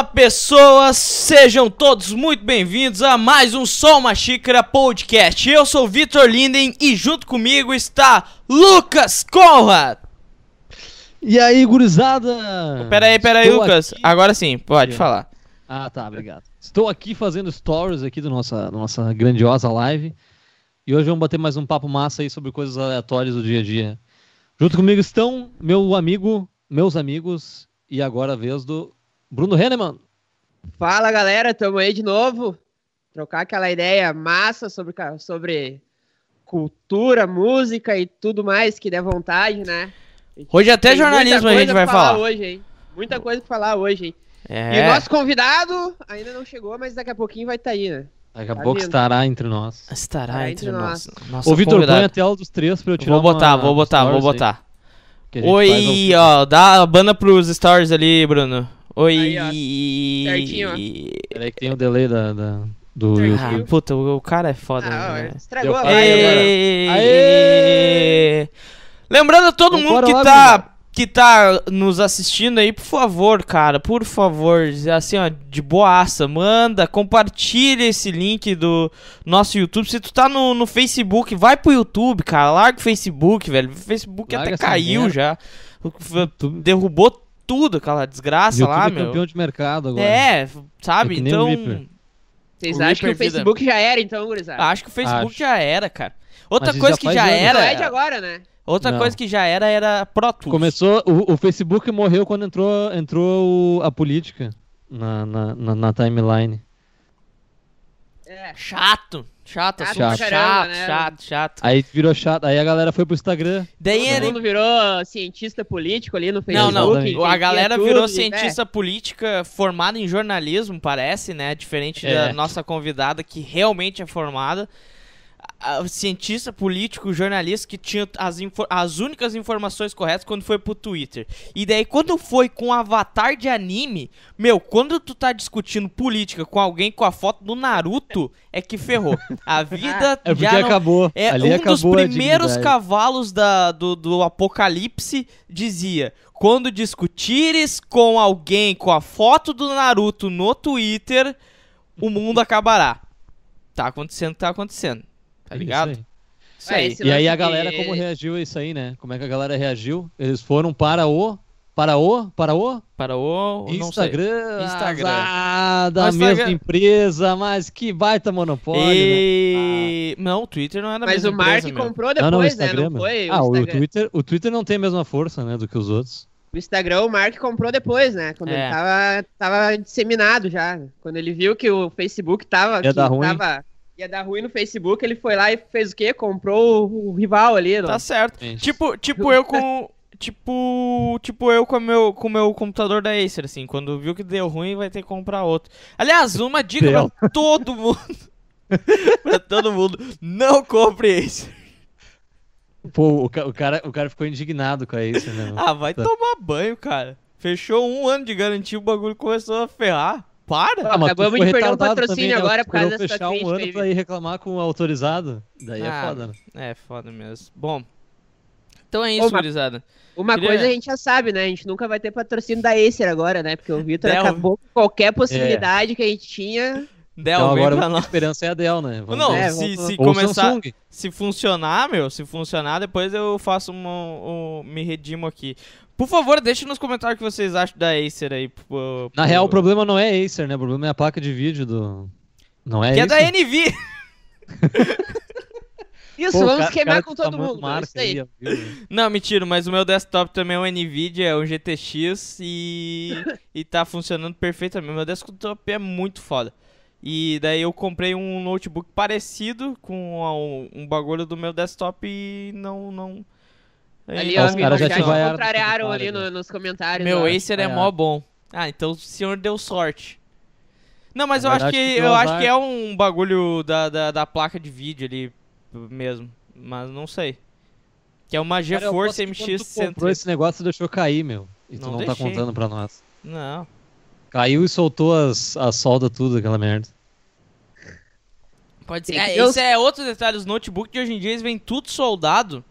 Fala pessoas, sejam todos muito bem-vindos a mais um Só Uma Xícara Podcast. Eu sou Vitor Linden e junto comigo está Lucas Conrad. E aí, gurizada? Pera aí, pera aí, Estou Lucas. aqui- Agora sim, pode falar. Ah, tá, obrigado. Estou aqui fazendo stories aqui da nossa, nossa grandiosa live. E hoje vamos bater mais um papo massa aí sobre coisas aleatórias do dia a dia. Junto comigo estão meu amigo, meus amigos e agora a vez do Bruno Henneman. Fala galera, tamo aí de novo. Trocar aquela ideia massa sobre, sobre cultura, música e tudo mais que der vontade, né? Hoje até Tem jornalismo a gente vai pra falar. hoje, hein? Muita coisa pra falar hoje, hein? E o É, nosso convidado ainda não chegou, mas daqui a pouquinho vai estar aí, né? Daqui a Tá pouco vindo. estará entre nós. estará Estará entre entre nós. nós. Ô, Vitor, põe a tela dos três pra eu tirar Vou botar, uma vou botar, vou aí, botar. ao Oi, ó, dá a banda pros stories ali, Bruno. Oi. Aí, Certinho, ó. Peraí que tem o delay da, da- do Certinho. YouTube. Ah, puta, o, o cara é foda, Ah, né? estragou a live! Lembrando a todo Então, mundo que lá, tá, que tá nos assistindo aí, por favor, cara, por favor, assim, ó, de boaça, manda, compartilha esse link do nosso YouTube. Se tu tá no, no Facebook, vai pro YouTube, cara, larga o Facebook, velho. O Facebook Larga até caiu merda. já. O- YouTube- Derrubou tudo, aquela desgraça YouTube lá, é meu. campeão de mercado agora. É, sabe? É que nem o então. Vocês O acham que o Facebook já era, então, gurizada? acho que o Facebook Acho. já era, cara. Outra Mas coisa já que já anos. era, Não é de agora, né? outra Não. coisa que já era era Pro Tools. Começou, o, o Facebook morreu quando entrou, entrou o- a política na, na, na, na timeline. É. Chato, chato, assunto pra chato, caramba, né? chato, chato. Aí virou chato, aí a galera foi pro Instagram. Daí Todo era... mundo virou cientista político ali no Não, Facebook. não, Exatamente. a entendia galera tudo, virou cientista política formada em jornalismo, parece, né? Diferente É. da nossa convidada, que realmente é formada. A- cientista político, jornalista que tinha as, as únicas informações corretas quando foi pro Twitter. E daí, quando foi com avatar de anime, meu, quando tu tá discutindo política com alguém com a foto do Naruto, é que ferrou. A vida É já não, acabou. é ali um acabou dos primeiros cavalos da, do, do apocalipse dizia: quando discutires com alguém com a foto do Naruto no Twitter, o mundo acabará. Tá acontecendo, tá acontecendo. Tá É isso ligado? aí. Isso É, aí. esse E aí a galera de- como reagiu a isso aí, né? Como é que a galera reagiu? Eles foram para o para o para o Para o. Não sei. Instagram, Instagram. da Mas mesma Instagram- empresa, mas que baita monopólio, né? E... Não, o Twitter não é da Mas mesma o Mark empresa, meu. comprou Não, não, o depois, né? Instagram. Não foi? ah, o, o Instagram. Twitter, o Twitter não tem a mesma força, né, do que os outros. O Instagram, o Mark comprou depois, né? Quando É. ele tava, tava disseminado já. Quando ele viu que o Facebook tava. Ia que dar ruim. tava- ia dar ruim no Facebook, ele foi lá e fez o quê? Comprou o, o rival ali. Tá Não? certo. Gente. Tipo, tipo eu com. Tipo, tipo eu com o meu, com meu computador da Acer, assim, quando viu que deu ruim, vai ter que comprar outro. Aliás, uma dica Deu. pra todo mundo. pra todo mundo, não compre Acer. Pô, o, ca- o cara, o cara ficou indignado com isso, né? Ah, vai Tá. tomar banho, cara. Fechou um ano de garantia, o bagulho começou a ferrar. Para! Ah, Acabamos de perder um patrocínio também, né? agora por causa dessa fechar um ano aí. pra ir reclamar com o autorizado. Daí é Ah, foda, né? É, foda mesmo. Bom, então é isso, mas- gurizada. Uma Queria- coisa a gente já sabe, né? A gente nunca vai ter patrocínio da Acer agora, né? Porque o Vitor acabou com qualquer possibilidade que a gente tinha. Del, então agora a esperança é a Dell, né? Vamos Não, ver. É, se, vamos- se começar... Samsung. Se funcionar, meu, se funcionar, depois eu faço uma, um, me redimo aqui. Por favor, deixe nos comentários o que vocês acham da Acer aí. pro- Na real, o problema não é Acer, né? O problema é a placa de vídeo do. Não é Que é da NV. Isso, Pô, vamos cara- queimar cara com tá todo muito mundo. marca Isso aí. Não, mentira, mas o meu desktop também é um NVIDIA, é um GTX e, e tá funcionando perfeitamente. Meu desktop é muito foda. E daí eu comprei um notebook parecido com um, um bagulho do meu desktop e não. não Ali, ó, os caras já já te vaiaram contrariaram ali no- nos comentários. Meu ó. Acer é É. mó bom. Ah, então o senhor deu sorte. Não, mas Na eu acho que deu eu acho que é um bagulho da, da, da placa de vídeo ali mesmo. Mas não sei. Que é uma eu GeForce que MX tu comprou 130. esse negócio, deixou cair, meu. E tu Não não, tá contando pra nós. Não. Caiu e soltou as, a solda tudo, aquela merda. Pode ser. Que É, os- esse é outro detalhe. Os notebooks de hoje em dia eles vêm tudo soldado.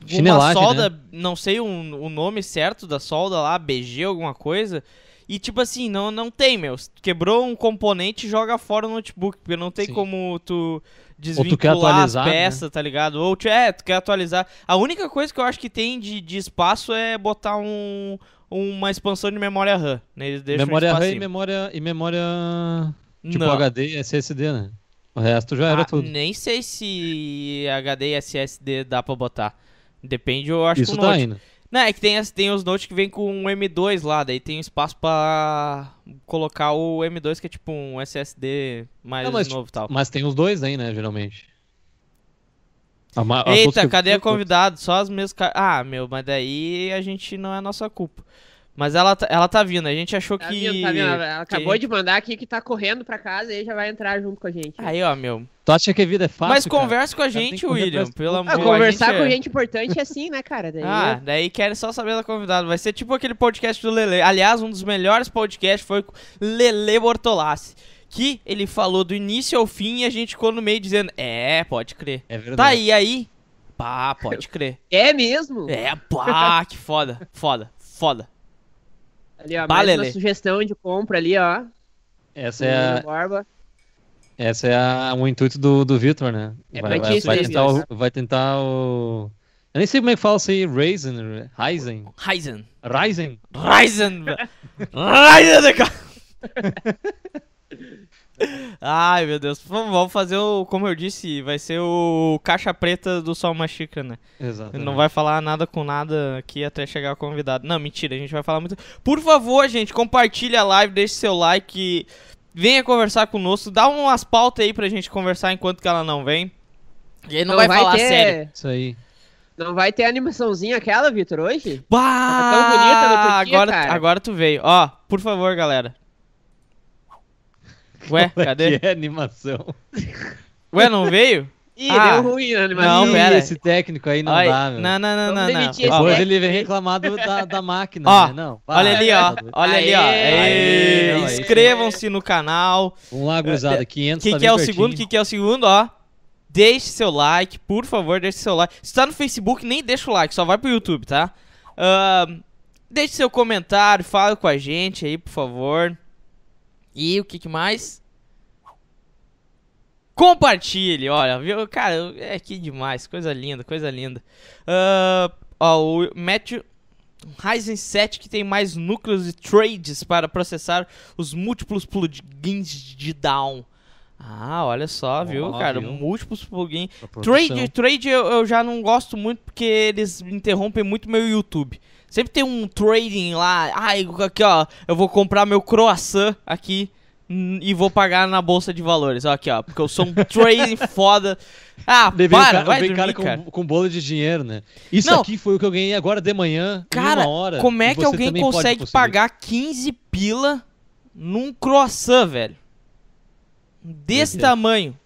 Uma Chinelagem, solda, né? não sei o, o nome certo da solda lá, BG, alguma coisa. E tipo assim, não, não tem, meu. Quebrou um componente, joga fora o notebook, porque não tem Sim. como tu desvincular as né? peças, tá ligado? Ou tu, é, tu quer atualizar. A única coisa que eu acho que tem de, de espaço é botar um, uma expansão de memória RAM. Né? Eles deixam um memória RAM e memória, e memória tipo Não. HD e SSD, né? O resto já era Ah, tudo. Nem sei se HD e SSD dá pra botar. Depende, eu acho Isso que o tá Note. indo. Não, é que tem, tem os Note que vem com um M2 lá, daí tem espaço pra colocar o M2 que é tipo um SSD mais Não, mas, novo e tal. Mas tem os dois aí, né, geralmente. A Eita, cadê a convidada? Só as mesmas. Ah, meu, mas daí a gente não é nossa culpa. Mas ela, tá- ela tá vindo, a gente achou Tá que. vindo, tá vindo. Ela acabou que- de mandar aqui que tá correndo pra casa e aí já vai entrar junto com a gente. Aí, ó, meu. Tu acha que a vida é fácil? mas cara? conversa com a gente, William, pelo Ah, amor conversar a com é- gente importante é assim, né, cara? Daí Ah, daí querem só saber da convidada. Vai ser tipo aquele podcast do Lele. Aliás, um dos melhores podcasts foi com Lele Bortolassi. Que ele falou do início ao fim e a gente ficou no meio dizendo: É, pode crer. É verdade. Tá aí, aí. Pá, pode crer. É mesmo? É, pá, que foda. Foda, foda. Ali, ó, Bah, mais uma sugestão de compra ali, ó. Essa é, a, Borba. essa é a, o intuito do, do Vitor, né? É vai, pra vai, ti, vai tentar o, vai tentar o. Eu nem sei como é que fala isso aí, Ryzen, Ryzen, Ryzen. Ryzen. Ryzen. velho. Ryzen, cara. Ai, meu Deus. Vamos fazer o. Como eu disse, vai ser o caixa preta do Sol Uma Xícara, né? Exato. Não vai falar nada com nada aqui até chegar o convidado. Não, mentira, a gente vai falar muito. Por favor, gente, compartilha a live, deixe seu like, venha conversar conosco, dá umas pautas aí pra gente conversar enquanto que ela não vem. E aí não, vai, falar ter... sério. Isso aí. Não vai ter animaçãozinha aquela, Vitor, hoje? Bah, tão bonita no agora, cara. agora tu veio. Ó, por favor, galera. Ué, Qual é cadê? que é animação? Ué, não veio? Ih, Ah. deu ruim a animação. Não, pera. Esse técnico aí não Ai, dá, meu. não, não, não, Vamos não, não. Depois técnico. ele vem reclamar do- da, da máquina, Ó, né? Não, Olha ali, ó. Olha ali, ó. Não, aí Inscrevam-se no canal. Vamos lá, gurizada, 500 O que, tá que é o pertinho. segundo? O que, que é o segundo, ó? Deixe seu like, por favor, deixe seu like. Se tá no Facebook, nem deixa o like, só vai pro YouTube, tá? Ahn, deixe seu comentário, fale com a gente aí, por favor. E o que, que mais? Compartilhe, olha, viu? Cara, é que demais, coisa linda, coisa linda. Ah, ó, o Matthew Ryzen 7 que tem mais núcleos e trades para processar os múltiplos plugins de down. Ah, olha só, viu, Ó, cara? viu? Múltiplos plugins. Trade, trade eu, eu já não gosto muito porque eles interrompem muito meu YouTube. Sempre tem um trading lá. Ai, aqui ó, eu vou comprar meu croissant aqui e vou pagar na bolsa de valores. Ó, aqui ó, porque eu sou um trading foda. Ah, o para, cara, vai dormir, cara cara. com, com bolo de dinheiro, né? Isso Não. aqui foi o que eu ganhei agora de manhã, Cara, em uma hora. como é que alguém consegue pagar 15 pila num croissant, velho? Desse Doideira. tamanho.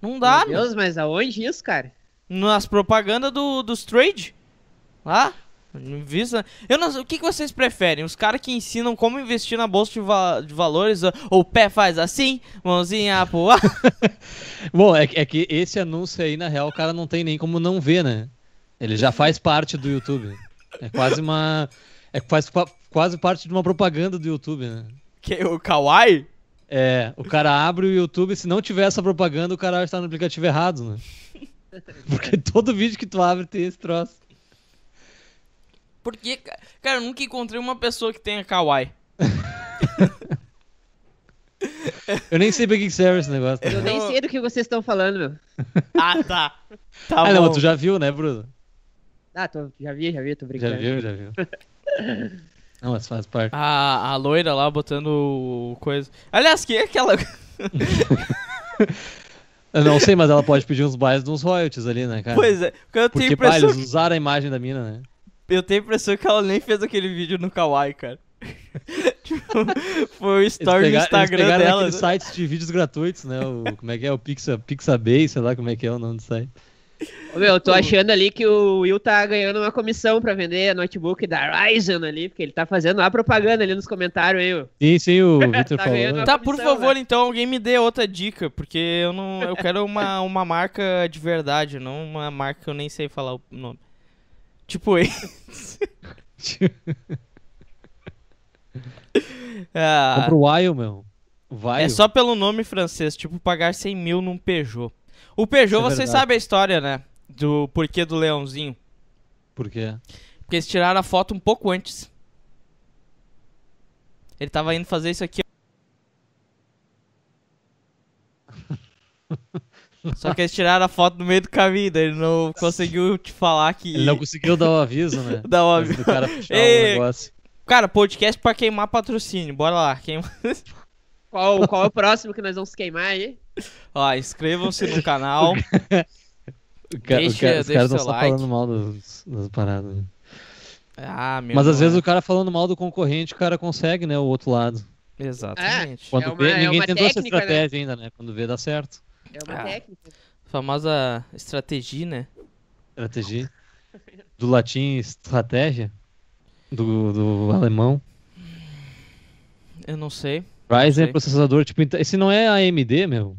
Não dá, Meu meu. Deus, mas aonde isso, cara? Nas propagandas do, dos trade. Lá. Visa. Eu não o que, que vocês preferem? Os caras que ensinam como investir na bolsa de, va- de valores, ou ou o pé faz assim, mãozinha pro ar. Bom, é, que- é que esse anúncio aí, na real, o cara não tem nem como não ver, né? Ele já faz parte do YouTube. É quase uma. É faz qua- quase parte de uma propaganda do YouTube, né? que o Kawaii? É, o cara abre o YouTube, se não tiver essa propaganda, o cara está no aplicativo errado, né? Porque todo vídeo que tu abre tem esse troço. Porque, ca- cara, eu nunca encontrei uma pessoa que tenha Kawaii. Eu nem sei pra que serve esse negócio. Eu nem sei do que vocês estão falando, meu. Ah, tá. Tá ah, bom. não, tu já viu, né, Bruno? Ah, tô, já vi, já vi, tô Já brincando. viu, já viu. Não, mas faz parte. A, a loira lá botando o coisa. Aliás, que é aquela. Eu não sei, mas ela pode pedir uns bairros de uns royalties ali, né, cara? Pois é, porque eu tenho Porque, pá, impressão. eles usaram a imagem da mina, né? Eu tenho a impressão que ela nem fez aquele vídeo no Kawaii, cara. Tipo, foi o Eles, story do eles Instagram pegaram dela. aqueles né? sites de vídeos gratuitos, né? O, como é que é? O Pixa, Pixabay, sei lá como é que é o nome do site. Ô, meu, eu tô achando ali que o Will tá ganhando uma comissão pra vender notebook da Ryzen ali, porque ele tá fazendo a propaganda ali nos comentários aí, ó. Sim, sim, o Victor Tá falou. né? Tá, por favor, né? então alguém me dê outra dica, porque eu não. Eu quero uma, uma marca de verdade, não uma marca que eu nem sei falar o nome. Tipo, Ah, Compra o Wild, meu. Wild. é só pelo nome francês, tipo pagar 100 mil num Peugeot. O Peugeot, Isso é vocês sabem a história, né? Do porquê do leãozinho. Por quê? Porque eles tiraram a foto um pouco antes. Ele tava indo fazer isso aqui. Só que eles tiraram a foto no meio do caminho, daí ele não conseguiu te falar que. Ele não conseguiu dar o aviso, né? Dá uma... Antes do cara fechar Ei. o negócio. Cara, podcast pra queimar patrocínio. Bora lá. Queima... Qual, qual é o próximo que nós vamos queimar aí? Ó, inscrevam-se no canal. O ca- o Deixa- ca- os caras seu estão só like. falando mal dos- das paradas. né? Ah, meu Mas às vezes é. o cara falando mal do concorrente, o cara consegue, né? O outro lado. Exatamente. Quando uma- vê, é ninguém uma tentou essa técnica, né? estratégia ainda, né? Quando vê, dá certo. É uma Ah. técnica. Famosa estratégia, né? Estratégia. Do latim, estratégia. Do, do alemão. Eu não sei. Ryzen sei. é processador, tipo, ent- esse não é AMD, meu?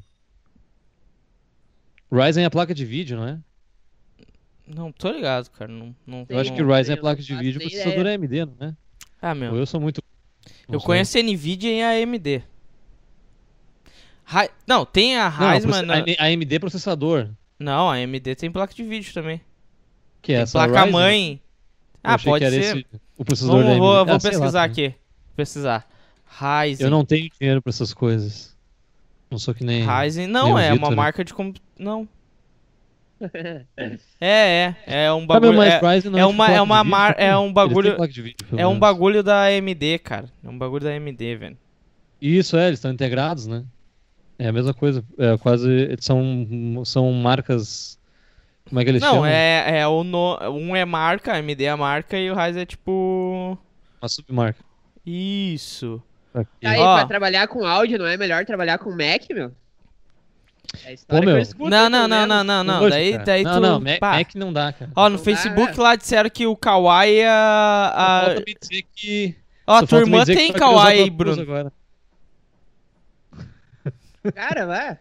Ryzen é a placa de vídeo, não é? Não, tô ligado, cara. Não, não, Eu acho que Ryzen é placa de vídeo, processador é AMD, não é? Ah, Ou meu. eu sou muito. não Eu sei. conheço a Nvidia e a AMD. Rai- Não, tem a mas... não- A AMD é processador. Não, a AMD tem placa de vídeo também. Que é Tem essa placa-mãe. Ah, achei pode que era ser. esse o processador Vamos, da vou, AMD. vou Ah, lá pesquisar também. aqui. Pesquisar. Ryzen. Eu não tenho dinheiro pra essas coisas. Não sou que nem. Ryzen. Não, nem é uma Vitor. marca de... comp- Não. É, é. É um bagulho... mas É, Ryzen não é tipo uma- é uma mar- é um bagulho- vídeo, é um bagulho da AMD, cara. É um bagulho da AMD, velho. Isso, é, eles estão integrados, né? É a mesma coisa. É quase. São, são marcas. Como é que eles Não, chamam? é, é o no... um é marca, a AMD é a marca e o Ryzen é tipo... Uma submarca. Isso. Aqui. Tá aí, Ó. pra trabalhar com áudio, não é melhor trabalhar com Mac, meu? É Pô, meu. escuto, Não, não, não, não, não, não. Daí, cara. daí não, tu... não, Mac. Mac não dá, cara. Ó, no Não dá, Facebook né? lá disseram que o Kawaii é a... Só falta me dizer que. Ó, tua irmã tem Kawaii, Bruno. Agora. Cara, vai. É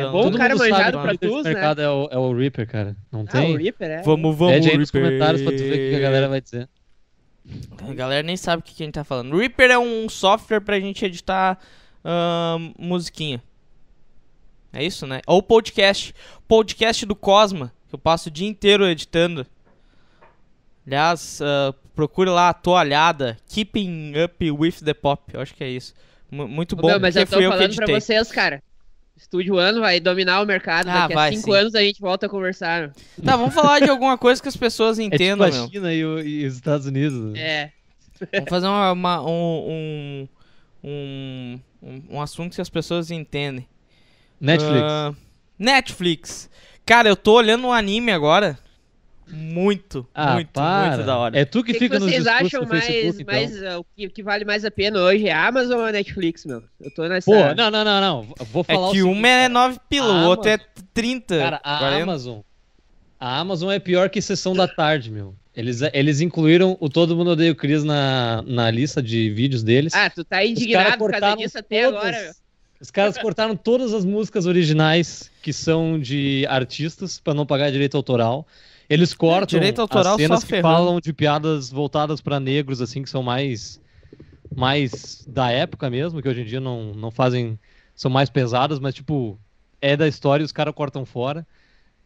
Então, bom todo o cara mundo manjar sabe do que Pro o líder Tools, de né? mercado é o, é o Reaper, cara. Não Ah, tem? o Reaper, é. Vamos, vamos, Pede aí nos Reaper. comentários pra tu ver o que a galera vai dizer. A galera nem sabe o que, que a gente tá falando. Reaper é um software pra gente editar ahn, musiquinha. É isso, né? Ou podcast. Podcast do Cosma, que eu passo o dia inteiro editando. Aliás, ah, procure lá a toalhada. Keeping Up With The Pop. Eu acho que é isso. Mu- muito bom, meu, mas eu tô fui eu que falando pra vocês, cara. Estúdio Ano vai dominar o mercado. Ah, Daqui a vai, cinco sim. anos a gente volta a conversar. Tá, vamos falar de alguma coisa que as pessoas É entendam, tipo meu. a China e, o- e os Estados Unidos. né? É. Vamos fazer uma, uma- um, um, um, um- um assunto que as pessoas entendem. Netflix. Ah, Netflix. Cara, eu tô olhando um anime agora. Muito, ah, muito, para. muito da hora. É tu que, que, que fica nos vocês discursos acham do mais, Facebook, então. mais uh, o que, que vale mais a pena hoje? É a Amazon ou a Netflix, meu? Eu tô nessa. Pô, não, não, não, não. Vou É falar o que uma é cara. 9 pila, A o outro é Amazon- 30. Cara, a 40. Amazon. A Amazon é pior que sessão da tarde, meu. Eles, eles incluíram o Todo Mundo Odeia o Chris na, na lista de vídeos deles. Ah, tu tá Os caras indignado por causa cortaram disso até todas- agora, meu. Os caras cortaram todas as músicas originais que são de artistas pra não pagar direito autoral. Eles cortam direito autoral as cenas só que ferrando. falam de piadas voltadas pra negros, assim, que são mais mais da época mesmo, que hoje em dia não, não fazem. são mais pesadas, mas tipo, é da história e os caras cortam fora.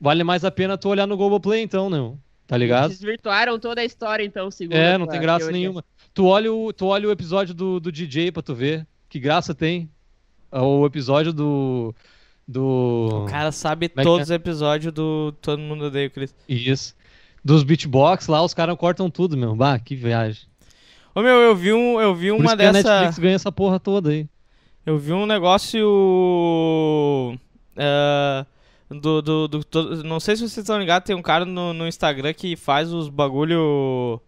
Vale mais a pena tu olhar no Globoplay, então, não. Tá ligado? Desvirtuaram toda a história, então, segundo. É, não tem graça teoria. nenhuma. Tu olha o, tu olha o episódio do, do DJ pra tu ver. Que graça tem. O episódio do. Do. O cara sabe Como é todos os episódios do Todo Mundo Odeia o Chris. Isso. Dos beatbox lá, os caras cortam tudo, meu. Bah, que viagem. Ô meu, eu vi, um, eu vi Por uma isso que a dessa. Netflix ganha essa porra toda aí. Eu vi um negócio. ah, do, do, do- to- Não sei se vocês estão ligados, tem um cara no, no Instagram que faz os bagulho.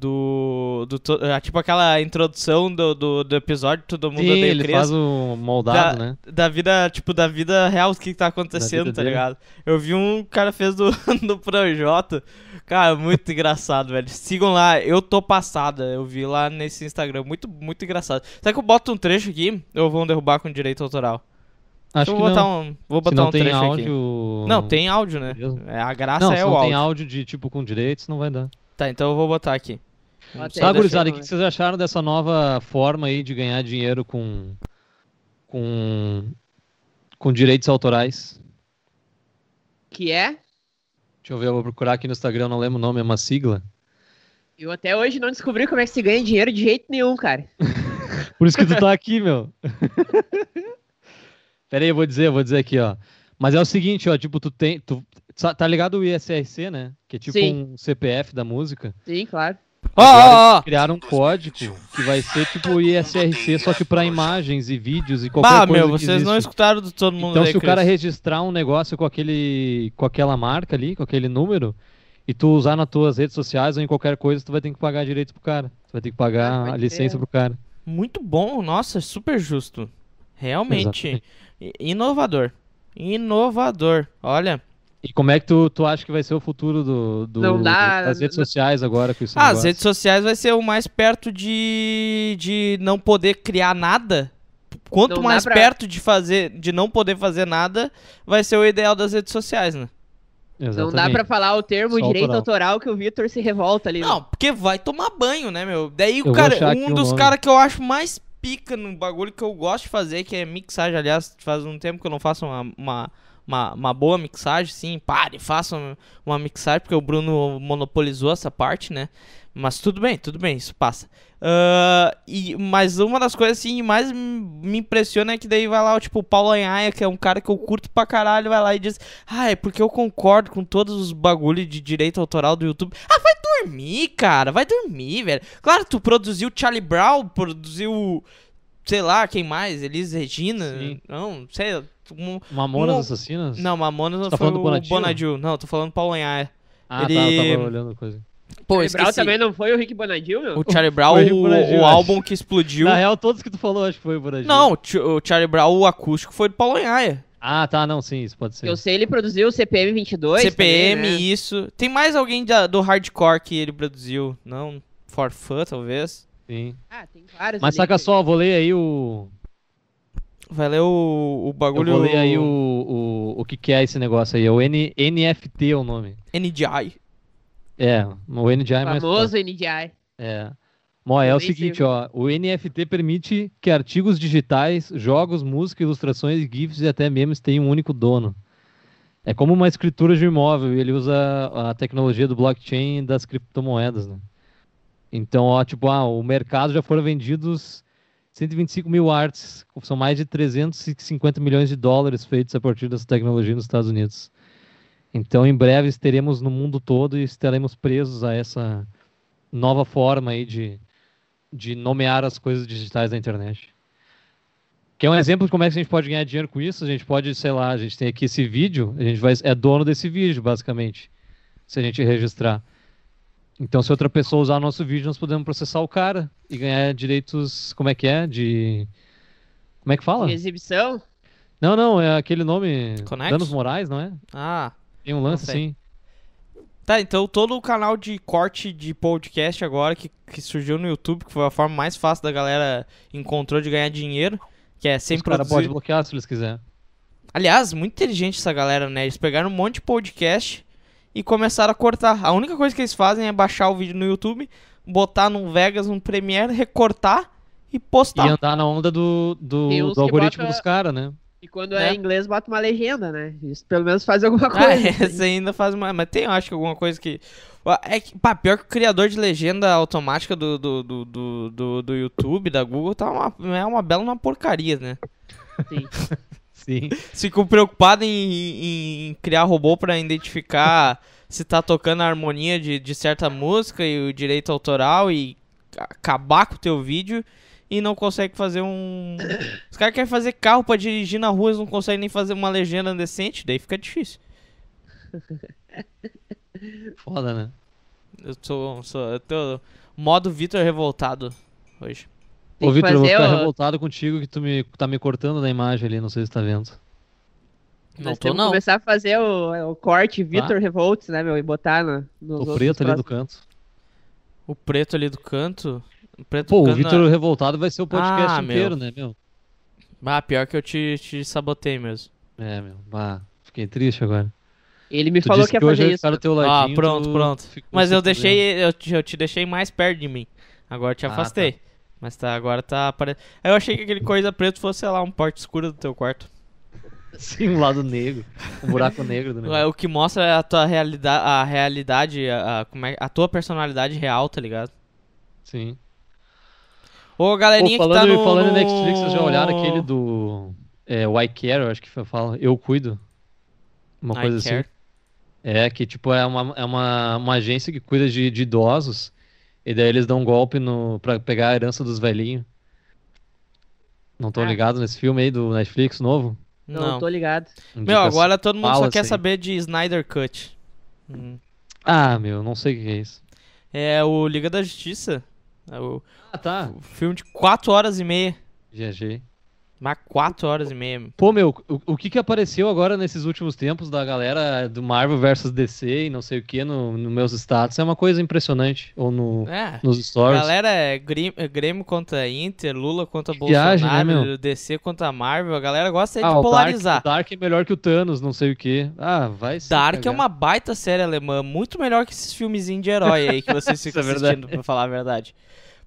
Do. do ah, tipo aquela introdução do, do, do episódio, todo mundo Sim, odeia ele Chris. faz o moldado, né? Da vida, tipo, da vida real, o que, que tá acontecendo, tá dele. ligado? Eu vi um cara fez do, do Projota. Cara, muito engraçado, velho. Sigam lá, eu tô passada. Eu vi lá nesse Instagram. Muito, muito engraçado. Será que eu boto um trecho aqui? Ou vão derrubar com direito autoral? Acho eu que botar não. um. Vou botar não um tem trecho áudio. aqui. Não, tem áudio, né? É, a graça Não, é se o não áudio. tem áudio de tipo com direitos, não vai dar. Tá, então eu vou botar aqui. Tá, gurizada, o que vocês acharam dessa nova forma aí de ganhar dinheiro com com com direitos autorais? Que é? Deixa eu ver, eu vou procurar aqui no Instagram, não lembro o nome, é uma sigla. Eu até hoje não descobri como é que se ganha dinheiro de jeito nenhum, cara. Por isso que tu tá aqui, meu. Pera aí, eu vou dizer, eu vou dizer aqui, ó. Mas é o seguinte, ó, tipo, tu tem, tu tá ligado o ISRC, né? Que é tipo Sim. um CPF da música. Sim, claro. Ó, ó, ó. Criaram um código que vai ser tipo o ISRC, só que pra imagens e vídeos e qualquer Bah, coisa meu, que vocês não existe. escutaram do todo mundo Então, aí, se o cara registrar um negócio com aquele, com aquela marca ali, com aquele número, e tu usar nas tuas redes sociais ou em qualquer coisa, tu vai ter que pagar direitos pro cara. Tu vai ter que Ah, pagar pode a licença ser. pro cara. Muito bom, nossa, super justo. Realmente. Exatamente. Inovador. Inovador. Olha. E como é que tu, tu acha que vai ser o futuro do, do- Não dá- das redes sociais agora com isso? Ah, as redes sociais vai ser o mais perto de, de não poder criar nada. Quanto Não mais pra- perto de fazer, de não poder fazer nada, vai ser o ideal das redes sociais, né? Não dá pra falar o termo Só direito autoral. autoral que o Vitor se revolta ali. né? Não, porque vai tomar banho, né, meu? Daí o cara, um dos caras que eu acho mais pica no bagulho que eu gosto de fazer, que é mixagem. Aliás, faz um tempo que eu não faço uma, uma, uma, uma boa mixagem, sim. Pare, faça uma, uma mixagem, porque o Bruno monopolizou essa parte, né? Mas tudo bem, tudo bem, isso passa. Ah, e, mas uma das coisas assim mais me impressiona é que daí vai lá, tipo, o Paulo Anhaia, que é um cara que eu curto pra caralho, vai lá e diz: Ah, é porque eu concordo com todos os bagulho de direito autoral do YouTube. Ah, vai dormir, cara, vai dormir, velho. Claro, tu produziu Charlie Brown, produziu. Sei lá, quem mais? Elis Regina? Sim. Não, sei. Um, Mamonas um- Assassinas? não, Mamonas não tá foi falando do o Bonadil? Bonadil. Não, tô falando Paulo Anhaia. Ah, tá, ele- eu tava olhando coisa. Pô, Charlie Brown esqueci. também não foi o Rick Bonadil, meu? O Charlie Brown, o o, Bonadil, o álbum que explodiu. Na real, todos que tu falou, acho que foi o Bonadinho. Não, o Ch- o Charlie Brown, o acústico foi do Paulo Anhaia. Ah, tá, não, sim, isso pode ser. Eu sei, ele produziu o CPM 22. CPM, também, né? isso. Tem mais alguém da- do hardcore que ele produziu? Não? For Fun, talvez? Sim. Ah, tem vários. Mas saca só, vou ler aí o. Vai ler o, o Eu bagulho. vou ler aí o, o, o que, que é esse negócio aí. É o N, NFT é o nome. NDI. É, o NDI é mais famoso NDI. É. Bom, é o seguinte, ó. O NFT permite que artigos digitais, jogos, música, ilustrações, GIFs e até memes tenham um único dono. É como uma escritura de imóvel ele usa a tecnologia do blockchain e das criptomoedas, né? Então, ó, tipo, ah, o mercado já foram vendidos 125 mil artes, são mais de 350 milhões de dólares feitos a partir dessa tecnologia nos Estados Unidos. Então, em breve, estaremos no mundo todo e estaremos presos a essa nova forma aí de, de nomear as coisas digitais da internet. Que é um exemplo de como é que a gente pode ganhar dinheiro com isso. A gente pode, sei lá, a gente tem aqui esse vídeo, a gente vai, é dono desse vídeo, basicamente, se a gente registrar. Então, se outra pessoa usar o nosso vídeo, nós podemos processar o cara e ganhar direitos, como é que é? De. Como é que fala? De exibição? Não, não, é aquele nome. Conexo? Danos Morais, não é? Ah. Tem um lance assim. Tá, então todo o canal de corte de podcast agora que, que surgiu no YouTube, que foi a forma mais fácil da galera encontrou de ganhar dinheiro, que é sem Os caras produzir. podem bloquear se eles quiserem. Aliás, muito inteligente essa galera, né? Eles pegaram um monte de podcast e começaram a cortar. A única coisa que eles fazem é baixar o vídeo no YouTube, botar num Vegas, num Premiere, recortar e E postar. andar na onda do, do, do algoritmo bota- dos caras, né? E quando é em inglês, bota uma legenda, né? Isso pelo menos faz alguma Ah, coisa. essa ainda faz mais. Mas tem, eu acho que alguma coisa que. É que, pá, pior que o criador de legenda automática do, do, do, do, do, do YouTube, da Google, tá uma, é uma bela uma porcaria, né? Sim. Sim. Ficam preocupados em, em- criar robô pra identificar se tá tocando a harmonia de, de certa música e o direito autoral e acabar com o teu vídeo e não consegue fazer um. Os caras querem fazer carro pra dirigir na rua, eles não conseguem nem fazer uma legenda decente, daí fica difícil. Foda, né? Eu sou. sou eu tô modo Vitor revoltado hoje. Tem Ô, Vitor, eu vou ficar o- revoltado contigo que tu me, tá me cortando na imagem ali, não sei se tá vendo. Não Nós tô, não. começar a fazer o, o corte Vitor Revolts, né, meu? E botar no, nos O preto ali do canto. O preto ali do canto. O preto Pô, do o canto. Vitor revoltado vai ser o podcast Ah, meu. inteiro, né, meu? Ah, pior que eu te, te sabotei mesmo. É, meu. Bah, fiquei triste agora. Ele me Tu falou que ia fazer isso. ficar do teu Ah, ladinho. pronto, tu pronto. ficou Mas eu deixei, eu te, eu te deixei mais perto de mim. Agora eu te Ah, afastei. Mas tá, agora tá aparecendo. Eu achei que aquele coisa preto fosse, sei lá, um porte escuro do teu quarto. Sim, um lado negro. Um buraco negro do negócio. É, O que mostra é a tua realidade, a realidade, a, como é, a tua personalidade real, tá ligado? Sim. Ô, galerinha falando, que tá no... falando em no- Netflix, vocês já olharam aquele do. É, o I Care, eu acho que fala. Eu cuido. Uma I coisa assim. Care. É, que tipo, é uma, é uma, uma agência que cuida de, de idosos. E daí eles dão um golpe no, pra pegar a herança dos velhinhos. Não estão Ah. ligados nesse filme aí do Netflix novo? Não, Não. tô ligado. Um Meu, agora todo mundo só quer assim. saber de Snyder Cut. Hum. Ah, meu, não sei o que é isso. É o Liga da Justiça. É o, Ah, tá. o filme de 4 horas e meia. GG. Mas 4 horas e meia. Pô, meu, o, o que que apareceu agora nesses últimos tempos da galera do Marvel versus DC e não sei o que no, no meus status é uma coisa impressionante. Ou no, É. nos stories. Galera, é é Grêmio contra Inter, Lula contra Que viagem, né, Bolsonaro? DC contra Marvel. A galera gosta é ah, de polarizar. Dark, o Dark é melhor que o Thanos, não sei o que. Ah, vai se Dark é cagar. uma baita série alemã, muito melhor que esses filmezinhos de herói aí que vocês ficam é assistindo, pra falar a verdade.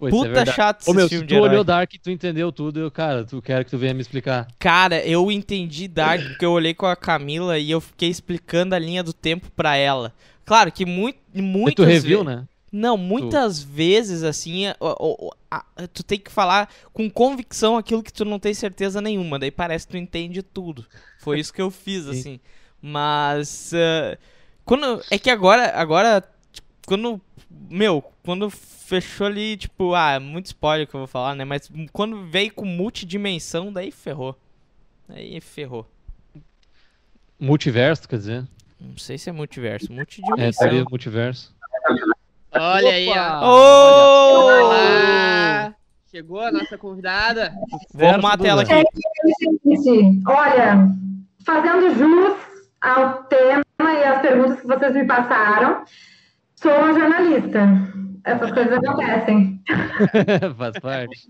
Pô, isso é Puta verdade. chato Ô, meu, se filmes tu de herói. olhou Dark e tu entendeu tudo, eu, cara, tu quero que tu venha me explicar. Cara, eu entendi Dark porque eu olhei com a Camila e eu fiquei explicando a linha do tempo pra ela. Claro que muito, E muitas tu reviu, né? Não, muitas vezes, assim, a- o- a- tu tem que falar com convicção aquilo que tu não tem certeza nenhuma. Daí parece que tu entende tudo. Foi isso que eu fiz, Sim. assim. Mas. ah, quando. É que agora. Agora. tipo, Quando. Meu, quando fechou ali, tipo, ah, é muito spoiler que eu vou falar, né? Mas quando veio com multidimensão, daí ferrou. Aí ferrou. Multiverso, quer dizer. Não sei se é multiverso. É, Multidimensão. teoria do multiverso. Olha aí, Opa! ó. Ô! Olá! Chegou a nossa convidada. Vou arrumar a tela aqui. Olha, fazendo jus ao tema e às perguntas que vocês me passaram, sou uma jornalista. Essas coisas acontecem. Faz parte.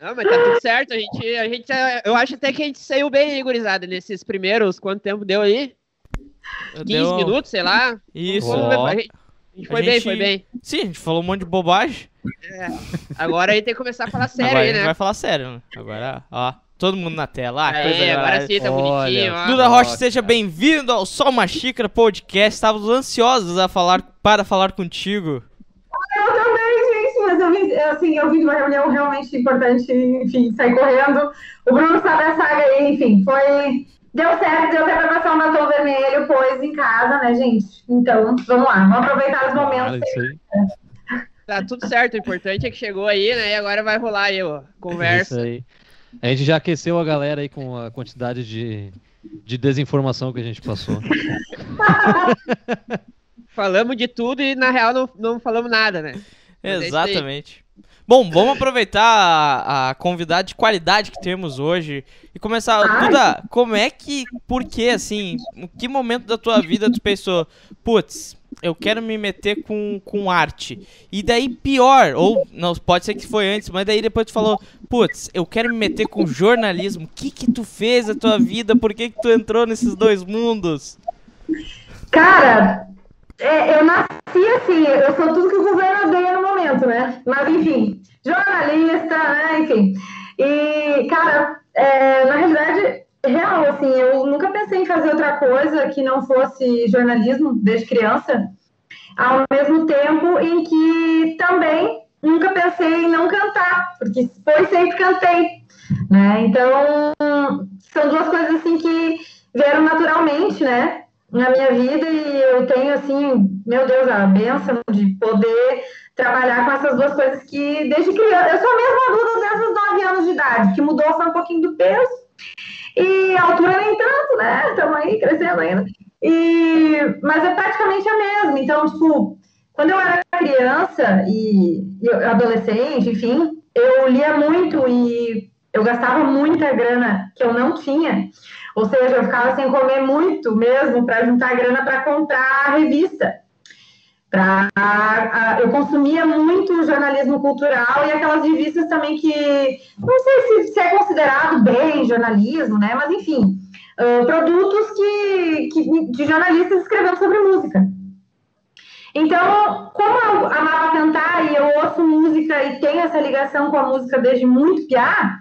Não, mas tá tudo certo. A gente, a gente, é- eu acho até que a gente saiu bem, gurizada, nesses primeiros. Quanto tempo deu aí? 15 Deu- minutos, sei lá. Isso. A gente, a gente A foi bem, foi bem. Sim, a gente falou um monte de bobagem. Agora a gente tem que começar a falar sério agora aí, a gente né? vai falar sério, né? Agora, ó, todo mundo na tela. Ah, coisa Aí, agora sim, tá Olha. bonitinho. Duda Rocha, seja bem-vindo ao Só Uma Xícara Podcast. Estávamos ansiosos a falar, para falar contigo. Eu também, gente, mas eu vim, assim, eu vim de uma reunião realmente importante, enfim, saí correndo. O Bruno sabe a saga aí, enfim, foi. Deu certo, deu até pra passar um batom vermelho, pôs em casa, né, gente? Então, vamos lá, vamos aproveitar os momentos. isso aí. Tá tudo certo, o importante é que chegou aí, né? E agora vai rolar aí, ó. Isso Conversa. aí. A gente já aqueceu a galera aí com a quantidade de, de desinformação que a gente passou. Falamos de tudo e na real não, não falamos nada, né? Mas é. Exatamente. Bom, vamos aproveitar a, a convidada de qualidade que temos hoje e começar. Duda, como é que, por que, assim, em que momento da tua vida tu pensou, putz, eu quero me meter com, com arte? E daí pior, ou não, pode ser que foi antes, mas daí depois tu falou, putz, eu quero me meter com jornalismo. O que que tu fez na tua vida? Por que que tu entrou nesses dois mundos? Cara, é, eu nasci assim, eu sou tudo que o governo odeia no momento, né? Mas enfim, jornalista, né? Enfim. E, cara, é, na realidade, real, assim, eu nunca pensei em fazer outra coisa que não fosse jornalismo desde criança, ao mesmo tempo em que também nunca pensei em não cantar, porque foi sempre cantei, né? Então, são duas coisas assim que vieram naturalmente, né? na minha vida e eu tenho assim, meu Deus, a benção de poder trabalhar com essas duas coisas que desde criança, eu sou a mesma Duda desde os 9 anos de idade, que mudou só um pouquinho do peso e a altura nem tanto, né? Estamos aí crescendo ainda. E, mas é praticamente a mesma. Então, tipo, quando eu era criança e, e adolescente, enfim, eu lia muito e eu gastava muita grana que eu não tinha. Ou seja, eu ficava sem comer muito mesmo para juntar grana para comprar a revista. Pra, eu consumia muito jornalismo cultural e aquelas revistas também que não sei se, se é considerado bem jornalismo, né? Mas enfim, uh, produtos que, que, de jornalistas escrevendo sobre música. Então, como eu amava cantar e eu ouço música e tenho essa ligação com a música desde muito piá,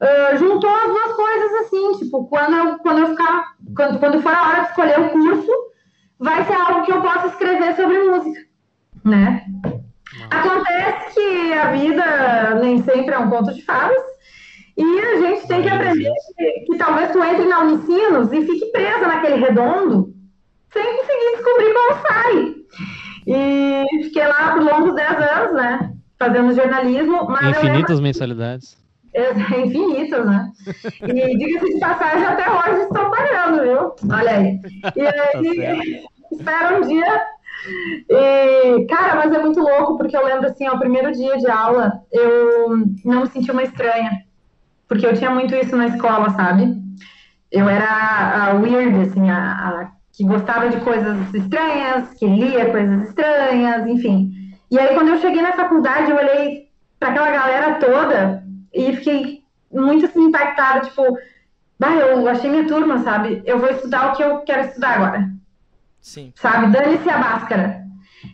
uh, juntou as duas coisas assim, tipo, quando eu, quando eu ficar, quando, quando for a hora de escolher o curso, vai ser algo que eu possa escrever sobre música, né? Acontece que a vida nem sempre é um ponto de fadas, e a gente tem que aprender que, que talvez tu entre na Unicinos e fique presa naquele redondo sem conseguir descobrir como sai. E fiquei lá por longos 10 anos, né? Fazendo jornalismo. Infinitas mensalidades. Infinitas, né? E diga-se de passagem, até hoje estou pagando, viu? Olha aí. E aí, tá espero um dia. E, cara, mas é muito louco, porque eu lembro assim, ao primeiro dia de aula, eu não me senti uma estranha. Porque eu tinha muito isso na escola, sabe? Eu era a weird, assim, a, a que gostava de coisas estranhas, que lia coisas estranhas, enfim. E aí, quando eu cheguei na faculdade, eu olhei para aquela galera toda e fiquei muito assim, impactada, tipo, bah, eu achei minha turma, sabe? Eu vou estudar o que eu quero estudar agora. Sim. Sabe? Dane-se a máscara.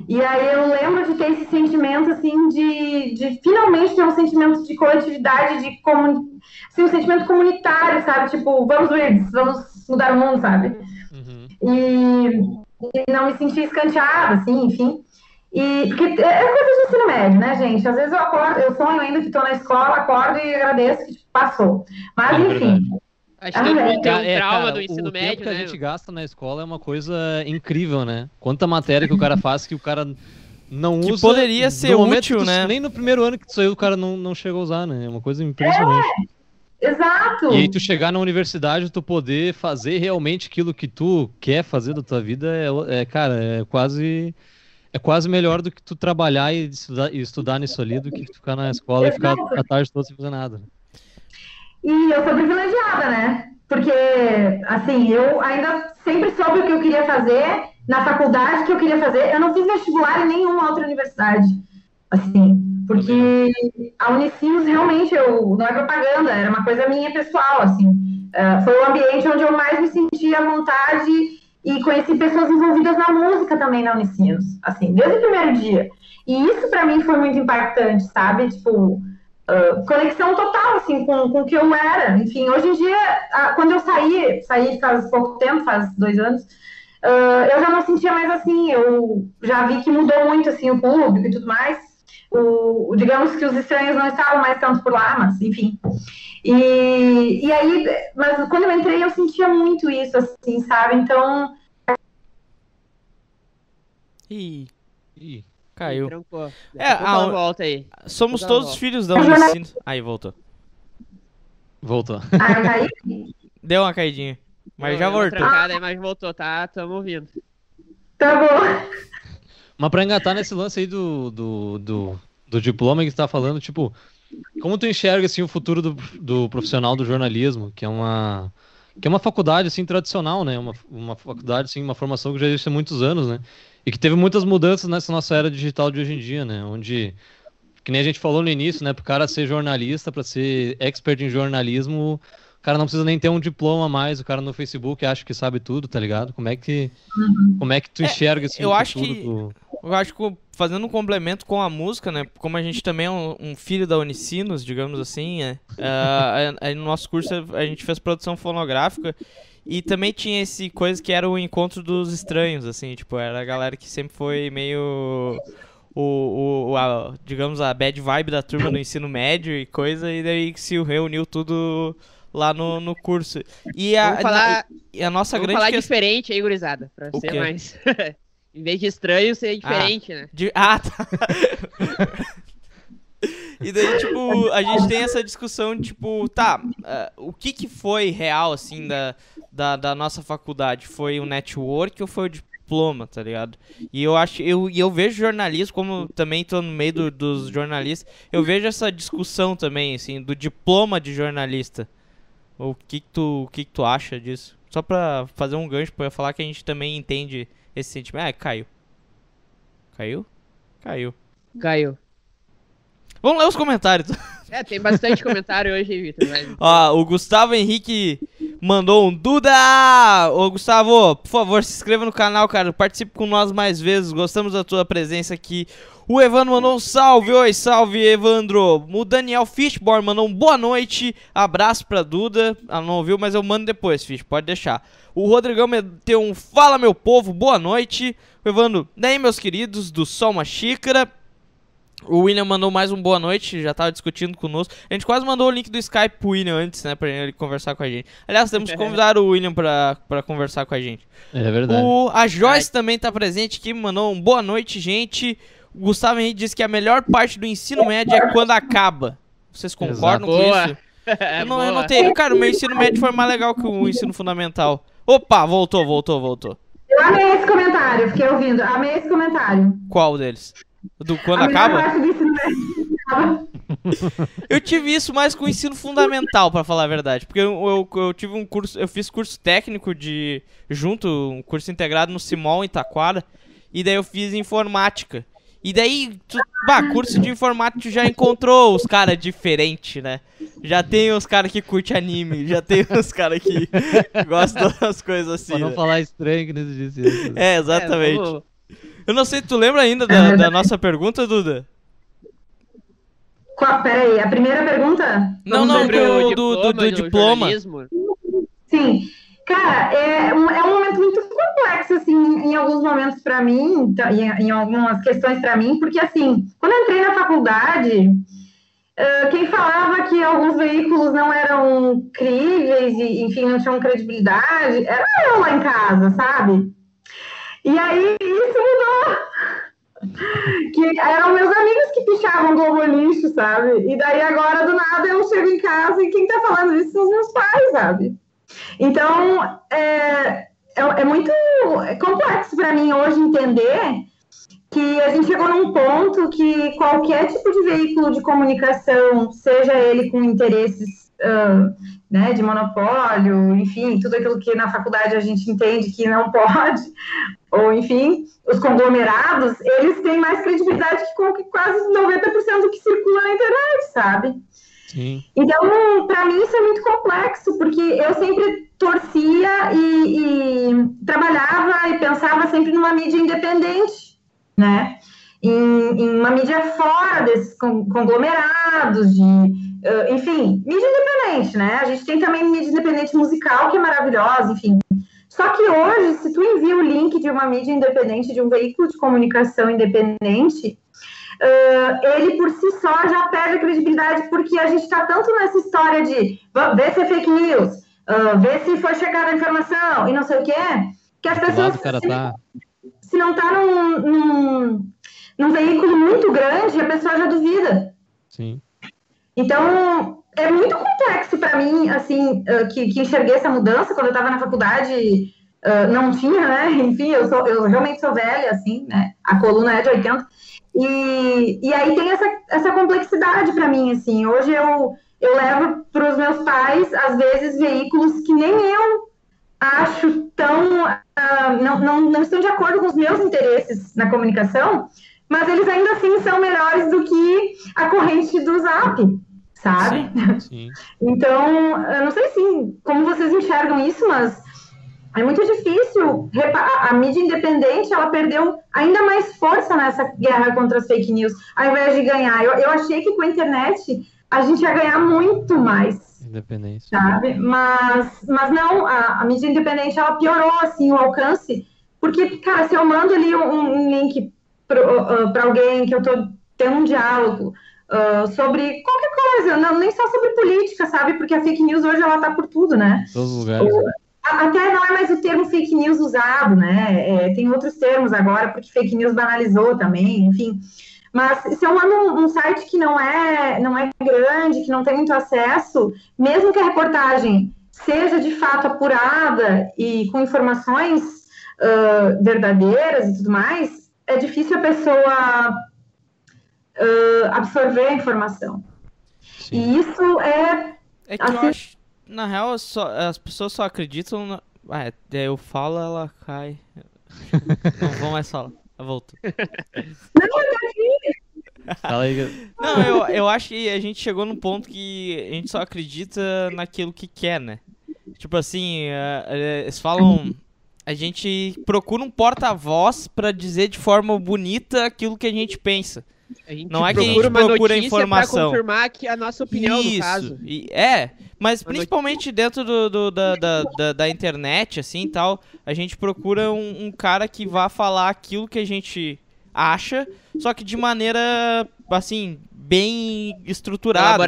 E aí eu lembro de ter esse sentimento, assim, de, de finalmente ter um sentimento de coletividade, de comun... assim, um sentimento comunitário, sabe? Tipo, vamos ver, vamos mudar o mundo, sabe? e, e não me sentir escanteada, assim, enfim. E porque é coisa de ensino médio, né, gente? Às vezes eu acordo, eu sonho ainda que estou na escola, acordo e agradeço que passou. Mas é enfim. Acho que ah, mundo tem um é, trauma cara, do ensino o médio. O tempo que né? a gente gasta na escola é uma coisa incrível, né? Quanta matéria que o cara faz que o cara não que usa. poderia ser útil, tu, né? Nem no primeiro ano que tu saiu, o cara não, não chegou a usar, né? É uma coisa impressionante. É. Exato. E aí tu chegar na universidade, tu poder fazer realmente aquilo que tu quer fazer da tua vida é, é cara, é quase é quase melhor do que tu trabalhar e estudar, e estudar nisso ali do que ficar na escola Exato. e ficar a tarde toda sem fazer nada. E eu sou privilegiada, né? Porque, assim, eu ainda sempre soube o que eu queria fazer na faculdade que eu queria fazer. Eu não fiz vestibular em nenhuma outra universidade. Assim, porque a Unicinos realmente, eu, não é propaganda, era uma coisa minha pessoal, assim. Uh, foi o ambiente onde eu mais me sentia à vontade e conheci pessoas envolvidas na música também na Unicinos, assim, desde o primeiro dia. E isso para mim foi muito impactante, sabe? Tipo, uh, conexão total, assim, com, com o que eu era. Enfim, hoje em dia, uh, quando eu saí, saí faz pouco tempo, faz dois anos, eu já não sentia mais assim, eu já vi que mudou muito, assim, o público e tudo mais o, digamos que os estranhos não estavam mais tanto por lá, mas enfim. E, e aí, mas quando eu entrei, eu sentia muito isso, assim, sabe? Então. Ih. Ih. Caiu. É, a volta aí. Somos todos filhos da Unicino. Aí, voltou. Voltou. Ah, caiu? Deu uma caidinha. Mas Deu, já voltou. Trancada, mas voltou, tá? Tamo ouvindo. Tá bom. Mas pra engatar nesse lance aí do, do, do, do diploma que você tá falando, tipo, como tu enxerga assim, o futuro do, do profissional do jornalismo, que é uma que é uma faculdade assim tradicional, né? Uma, uma faculdade assim, uma formação que já existe há muitos anos, né? E que teve muitas mudanças nessa nossa era digital de hoje em dia, né? Onde que nem a gente falou no início, né, pro cara ser jornalista, para ser expert em jornalismo, o cara não precisa nem ter um diploma a mais, o cara no Facebook acha que sabe tudo, tá ligado? Como é que, uhum. como é que tu é, enxerga esse eu acho que do... Eu acho que fazendo um complemento com a música, né? Como a gente também é um, um filho da Unicinos, digamos assim, é, uh, no nosso curso a gente fez produção fonográfica e também tinha esse coisa que era o encontro dos estranhos, assim, tipo, era a galera que sempre foi meio o, o a, digamos a bad vibe da turma no ensino médio e coisa e daí se reuniu tudo lá no, no curso. E a, falar, e a nossa grande falar diferente aí, gurizada, pra o ser quê? mais... em vez de estranho, ser diferente, ah, né? De, ah, tá. e daí, tipo, a gente tem essa discussão, tipo, tá, uh, o que que foi real, assim, da, da, da nossa faculdade? Foi o network ou foi o diploma, tá ligado? E eu acho, eu, eu vejo jornalismo, como também tô no meio do, dos jornalistas, eu vejo essa discussão também, assim, do diploma de jornalista. O que que tu, o que que tu acha disso? Só pra fazer um gancho pra eu falar que a gente também entende esse sentimento. Ah, caiu. Caiu? Caiu. Caiu. Vamos ler os comentários. É, tem bastante comentário hoje, Vitor. Mas... Ó, o Gustavo Henrique mandou um Duda! Ô Gustavo, por favor, se inscreva no canal, cara. Participe com nós mais vezes. Gostamos da tua presença aqui. O Evandro mandou um salve. Oi, salve, Evandro. O Daniel Fishborn mandou um boa noite. Abraço pra Duda. Ela não ouviu, mas eu mando depois, Fish. Pode deixar. O Rodrigão meteu um Fala, meu povo. Boa noite. O Evandro, daí, meus queridos, do Sol Uma Xícara. O William mandou mais um boa noite, já tava discutindo conosco. A gente quase mandou o link do Skype pro William antes, né, pra ele conversar com a gente. Aliás, temos que convidar o William pra, pra conversar com a gente. É verdade. O, a Joyce também tá presente aqui, mandou um boa noite, gente. O Gustavo Henrique disse que a melhor parte do ensino médio é quando acaba. Vocês concordam com Boa. isso? Eu não, eu não tenho. Cara, o meu ensino médio foi mais legal que o ensino fundamental. Opa, voltou, voltou, voltou. Eu amei esse comentário, fiquei ouvindo. Amei esse comentário. Qual deles? Do quando a acaba? acaba. Eu tive isso mais com o ensino fundamental, pra falar a verdade. Porque eu, eu, eu tive um curso, eu fiz curso técnico de. junto, um curso integrado no Simol em Taquara. E daí eu fiz informática. E daí, tu, bah, curso de informática tu já encontrou os caras diferentes, né? Já tem os caras que curte anime, já tem os caras que gostam das coisas assim. Pra não né? falar estranho que não existe isso. É, exatamente. É, vamos- Eu não sei, tu lembra ainda da, da nossa pergunta, Duda? Qual, peraí, a primeira pergunta? Não, Vamos não, do- do- do- do diploma. Sim. Cara, é um, é um momento muito complexo, assim, em alguns momentos para mim, em, em algumas questões para mim, porque, assim, quando eu entrei na faculdade, quem falava que alguns veículos não eram críveis e, enfim, não tinham credibilidade, era eu lá em casa, sabe? E aí, isso mudou. Que eram meus amigos que pichavam Globo Lixo, sabe? E daí agora, do nada, eu chego em casa e quem tá falando isso são os meus pais, sabe? Então, é, é, é muito complexo para mim hoje entender que a gente chegou num ponto que qualquer tipo de veículo de comunicação, seja ele com interesses ah, né, de monopólio, enfim, tudo aquilo que na faculdade a gente entende que não pode, ou enfim, os conglomerados, eles têm mais credibilidade que quase 90% do que circula na internet, sabe? Sim. Então, para mim, isso é muito complexo, porque eu sempre torcia e, e trabalhava e pensava sempre numa mídia independente, né? Em, em uma mídia fora desses con- conglomerados, de, eh, enfim, mídia independente, né? A gente tem também mídia independente musical, que é maravilhosa, enfim. Só que hoje, se tu envia o link de uma mídia independente, de um veículo de comunicação independente, ah, ele por si só já perde a credibilidade, porque a gente está tanto nessa história de ver se é fake news, ah, ver se foi checada a informação e não sei o que, que as pessoas, lado se, tá. se não está num, num, num veículo muito grande, a pessoa já duvida. Sim. Então, é muito complexo para mim, assim, ah, que, que enxerguei essa mudança quando eu estava na faculdade, ah, não tinha, né? Enfim, eu, sou, eu realmente sou velha, assim, né? A coluna é de 80. E, e aí tem essa, essa complexidade para mim, assim. Hoje eu, eu levo para os meus pais, às vezes, veículos que nem eu acho tão. ah, não, não, não estão de acordo com os meus interesses na comunicação, mas eles ainda assim são melhores do que a corrente do Zap, sabe? Sim. Então, eu não sei assim, como vocês enxergam isso, mas é muito difícil. A mídia independente, ela perdeu ainda mais força nessa guerra contra as fake news, ao invés de ganhar. Eu, eu achei que com a internet a gente ia ganhar muito mais Independência. sabe? Mas, mas não, a, a mídia independente ela piorou assim o alcance, porque, cara, se eu mando ali um, um link para alguém que eu tô tendo um diálogo ah, sobre qualquer coisa, não, nem só sobre política, sabe? Porque a fake news hoje ela tá por tudo, né? Todos os lugares. Até não é mais o termo fake news usado, né? É, tem outros termos agora, porque fake news banalizou também, enfim. Mas se eu mando um, um site que não é, não é grande, que não tem muito acesso, mesmo que a reportagem seja de fato apurada e com informações ah, verdadeiras e tudo mais, é difícil a pessoa ah, absorver a informação. Sim. E isso é É que eu Assim- acho, na real, só- as pessoas só acreditam na... Ah, é, daí eu falo, ela cai. Não vou mais falar. Voltou. Fala aí. Não, eu, eu acho que a gente chegou num ponto que a gente só acredita naquilo que quer, né? Tipo assim, eh, eles falam. A gente procura um porta-voz pra dizer de forma bonita aquilo que a gente pensa. Não é que a gente procura informação. Pra confirmar que a nossa opinião, Isso. no caso. e- é, mas Uma principalmente dentro do, do- da, da, da, da internet, assim e tal, a gente procura um, um cara que vá falar aquilo que a gente acha, só que de maneira, assim, bem estruturada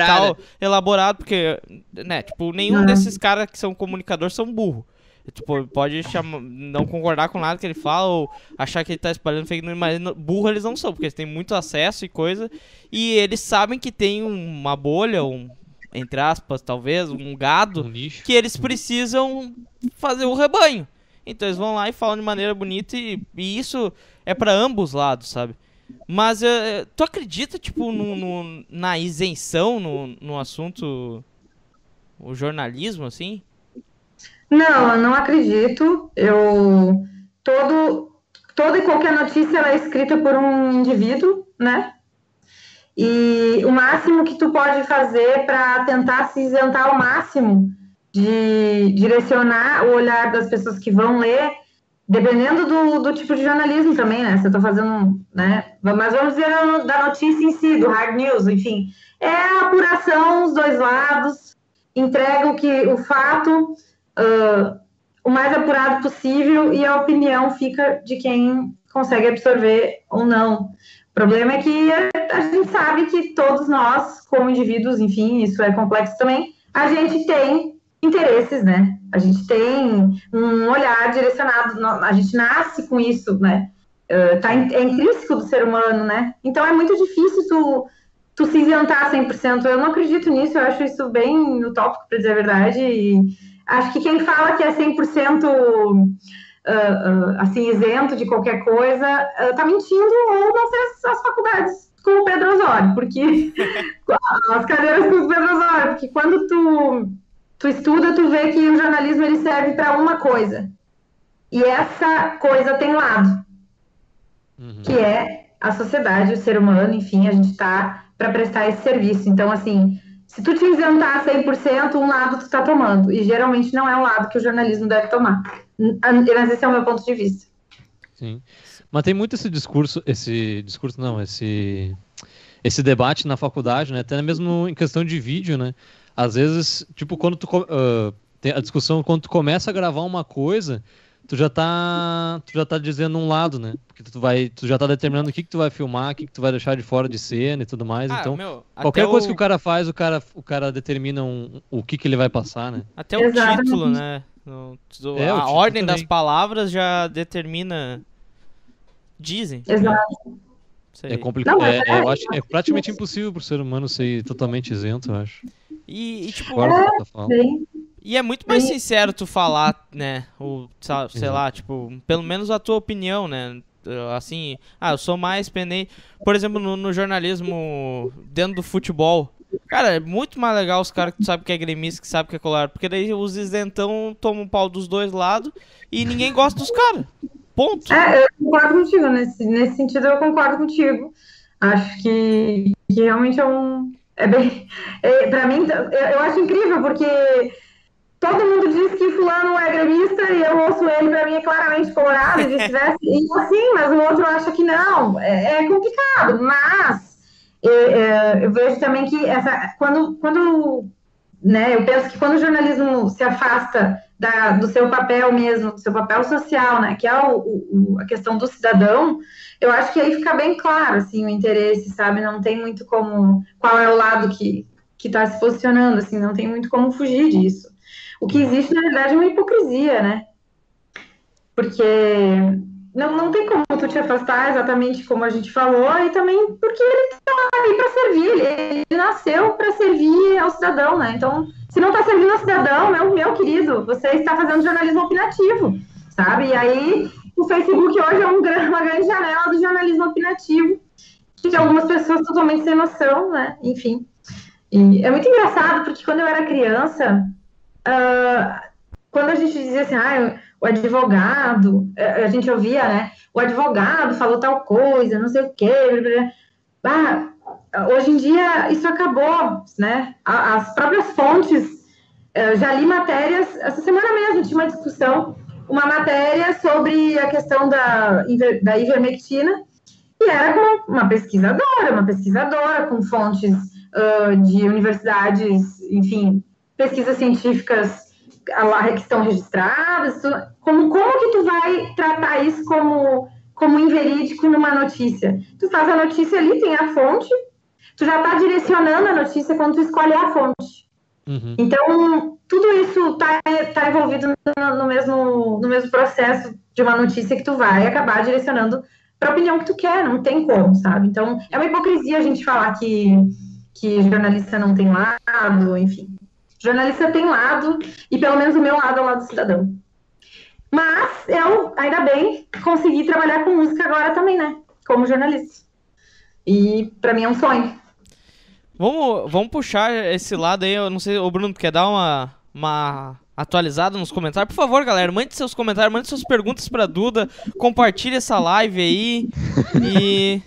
e elaborado, porque, né, tipo, nenhum Uhum. desses caras que são comunicadores são burro. Tipo, pode chamar, não concordar com nada que ele fala ou achar que ele tá espalhando fake news, mas burro eles não são, porque eles têm muito acesso e coisa. E eles sabem que tem uma bolha, um, entre aspas, talvez, um gado, Um que eles precisam fazer o rebanho. Então eles vão lá e falam de maneira bonita e, e isso é pra ambos os lados, sabe? Mas eh, tu acredita, tipo, no, no- na isenção no, no assunto o jornalismo, assim? Não, eu não acredito. Eu todo toda e qualquer notícia é escrita por um indivíduo, né? E o máximo que tu pode fazer para tentar se isentar ao máximo de direcionar o olhar das pessoas que vão ler, dependendo do, do tipo de jornalismo também, né? Se eu tô fazendo, né? Mas vamos dizer da notícia em si, do hard news, enfim, é a apuração, os dois lados, entrega o que o fato ah, o mais apurado possível e a opinião fica de quem consegue absorver ou não. O problema é que a, gente sabe que todos nós, como indivíduos, enfim, isso é complexo também, a gente tem interesses, né? A gente tem um olhar direcionado, a gente nasce com isso, né? Ah, tá, é intrínseco do ser humano, né? Então é muito difícil tu, tu se isentar 100%. Eu não acredito nisso, eu acho isso bem utópico, para dizer a verdade, e acho que quem fala que é 100% ah, ah, assim, isento de qualquer coisa, ah, tá mentindo ou não fez as faculdades com o Pedro Osório, porque as cadeiras com o Pedro Osório, porque quando tu, tu estuda, tu vê que o jornalismo ele serve para uma coisa. E essa coisa tem lado, Uhum. que é a sociedade, o ser humano, enfim, a gente tá para prestar esse serviço. Então, assim, se tu te isentar 100%, um lado tu tá tomando. E geralmente não é o lado que o jornalismo deve tomar. Mas esse é o meu ponto de vista. Sim. Mas tem muito esse discurso, esse discurso não, esse esse debate na faculdade, né? Até mesmo em questão de vídeo, né? Às vezes, tipo, quando tu ah, tem a discussão quando tu começa a gravar uma coisa, tu já tá tu já tá dizendo um lado, né? Porque tu vai tu já tá determinando o que que tu vai filmar, o que que tu vai deixar de fora de cena e tudo mais. Ah, então, meu, qualquer coisa o- que o cara faz, o cara o cara determina um- o que que ele vai passar, né? Até o Exatamente. título, né? No- do- É, o a título ordem das também. palavras já determina. Dizem. Exato. É complicado. Não, mas É, é- eu acho é praticamente impossível pro ser humano ser totalmente isento, eu acho. E, e, tipo, Agora e é muito mais sincero tu falar, né? O, sei lá, tipo, pelo menos a tua opinião, né? Uh, Assim, ah, eu sou mais pendente. Por exemplo, no, no jornalismo dentro do futebol. Cara, é muito mais legal os caras que tu sabe que é gremista, que sabe que é colar. Porque daí os isentão tomam pau dos dois lados e ninguém gosta dos caras. Ponto. É, eu concordo contigo, nesse, nesse sentido eu concordo contigo. Acho que, que realmente é um. É bem. É, pra mim, eu, eu acho incrível, porque todo mundo diz que fulano é gremista e eu ouço ele, pra mim é claramente colorado, e vice-versa. E assim, mas o outro acha que não. É, é complicado, mas é, é, eu vejo também que essa, quando, quando né, eu penso que quando o jornalismo se afasta da, do seu papel mesmo, do seu papel social, né, que é o, o- a questão do cidadão, eu acho que aí fica bem claro, assim, o interesse, sabe, não tem muito como, qual é o lado que que está se posicionando, assim, não tem muito como fugir disso. O que existe, na verdade, é uma hipocrisia, né, porque não, não tem como tu te afastar exatamente como a gente falou, e também porque ele está aí para servir, ele, ele nasceu para servir ao cidadão, né, então se não está servindo ao cidadão, meu, meu querido, você está fazendo jornalismo opinativo, sabe? E aí o Facebook hoje é um uma grande janela do jornalismo opinativo, que de algumas pessoas totalmente sem noção, né? Enfim. E é muito engraçado, porque quando eu era criança, ah, quando a gente dizia assim, ah, o advogado, eh, a gente ouvia, né? O advogado falou tal coisa, não sei o quê. blá, blá. Ah, hoje em dia isso acabou, né? As próprias fontes eu já li matérias, essa semana mesmo tinha uma discussão, uma matéria sobre a questão da, da ivermectina, e era com uma pesquisadora, uma pesquisadora com fontes ah, de universidades, enfim, pesquisas científicas lá que estão registradas. Como, como que tu vai tratar isso como, como inverídico numa notícia? Tu faz a notícia ali, tem a fonte, tu já está direcionando a notícia quando tu escolhe a fonte. Uhum. Então, tudo isso está tá envolvido no, no mesmo, no mesmo processo de uma notícia que tu vai acabar direcionando para a opinião que tu quer, não tem como, sabe? Então, é uma hipocrisia a gente falar que, que jornalista não tem lado, enfim. Jornalista tem lado, e pelo menos o meu lado é o lado do cidadão. Mas eu, ainda bem, consegui trabalhar com música agora também, né? Como jornalista. E para mim é um sonho. Vamos, vamos puxar esse lado aí. Eu não sei, o Bruno, quer dar uma, uma atualizada nos comentários? Por favor, galera, mande seus comentários, mande suas perguntas pra Duda. Compartilhe essa live aí. E.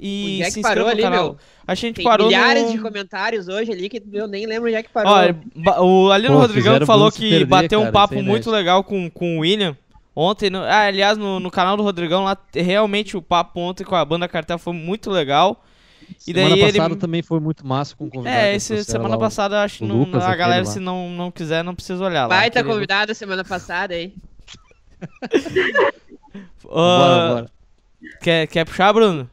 E que se parou inscreva ali, canal. meu? A gente Tem parou milhares no... de comentários hoje ali que eu nem lembro onde é que parou. Ó, ba- o Alino Pô, Rodrigão o falou que perder, bateu um cara, papo isso é muito inédito. legal com, com o William. Ontem, no- ah, aliás, no, no canal do Rodrigão lá, realmente o papo ontem com a banda Cartel foi muito legal. E Semana daí ele- passada também foi muito massa com o convidado. É, esse, semana lá, o- passada, eu acho que o a galera, lá. se não, não quiser, não precisa olhar lá. Baita querido. convidado semana passada aí. Ah, Bora, bora. Quer, quer puxar, Bruno?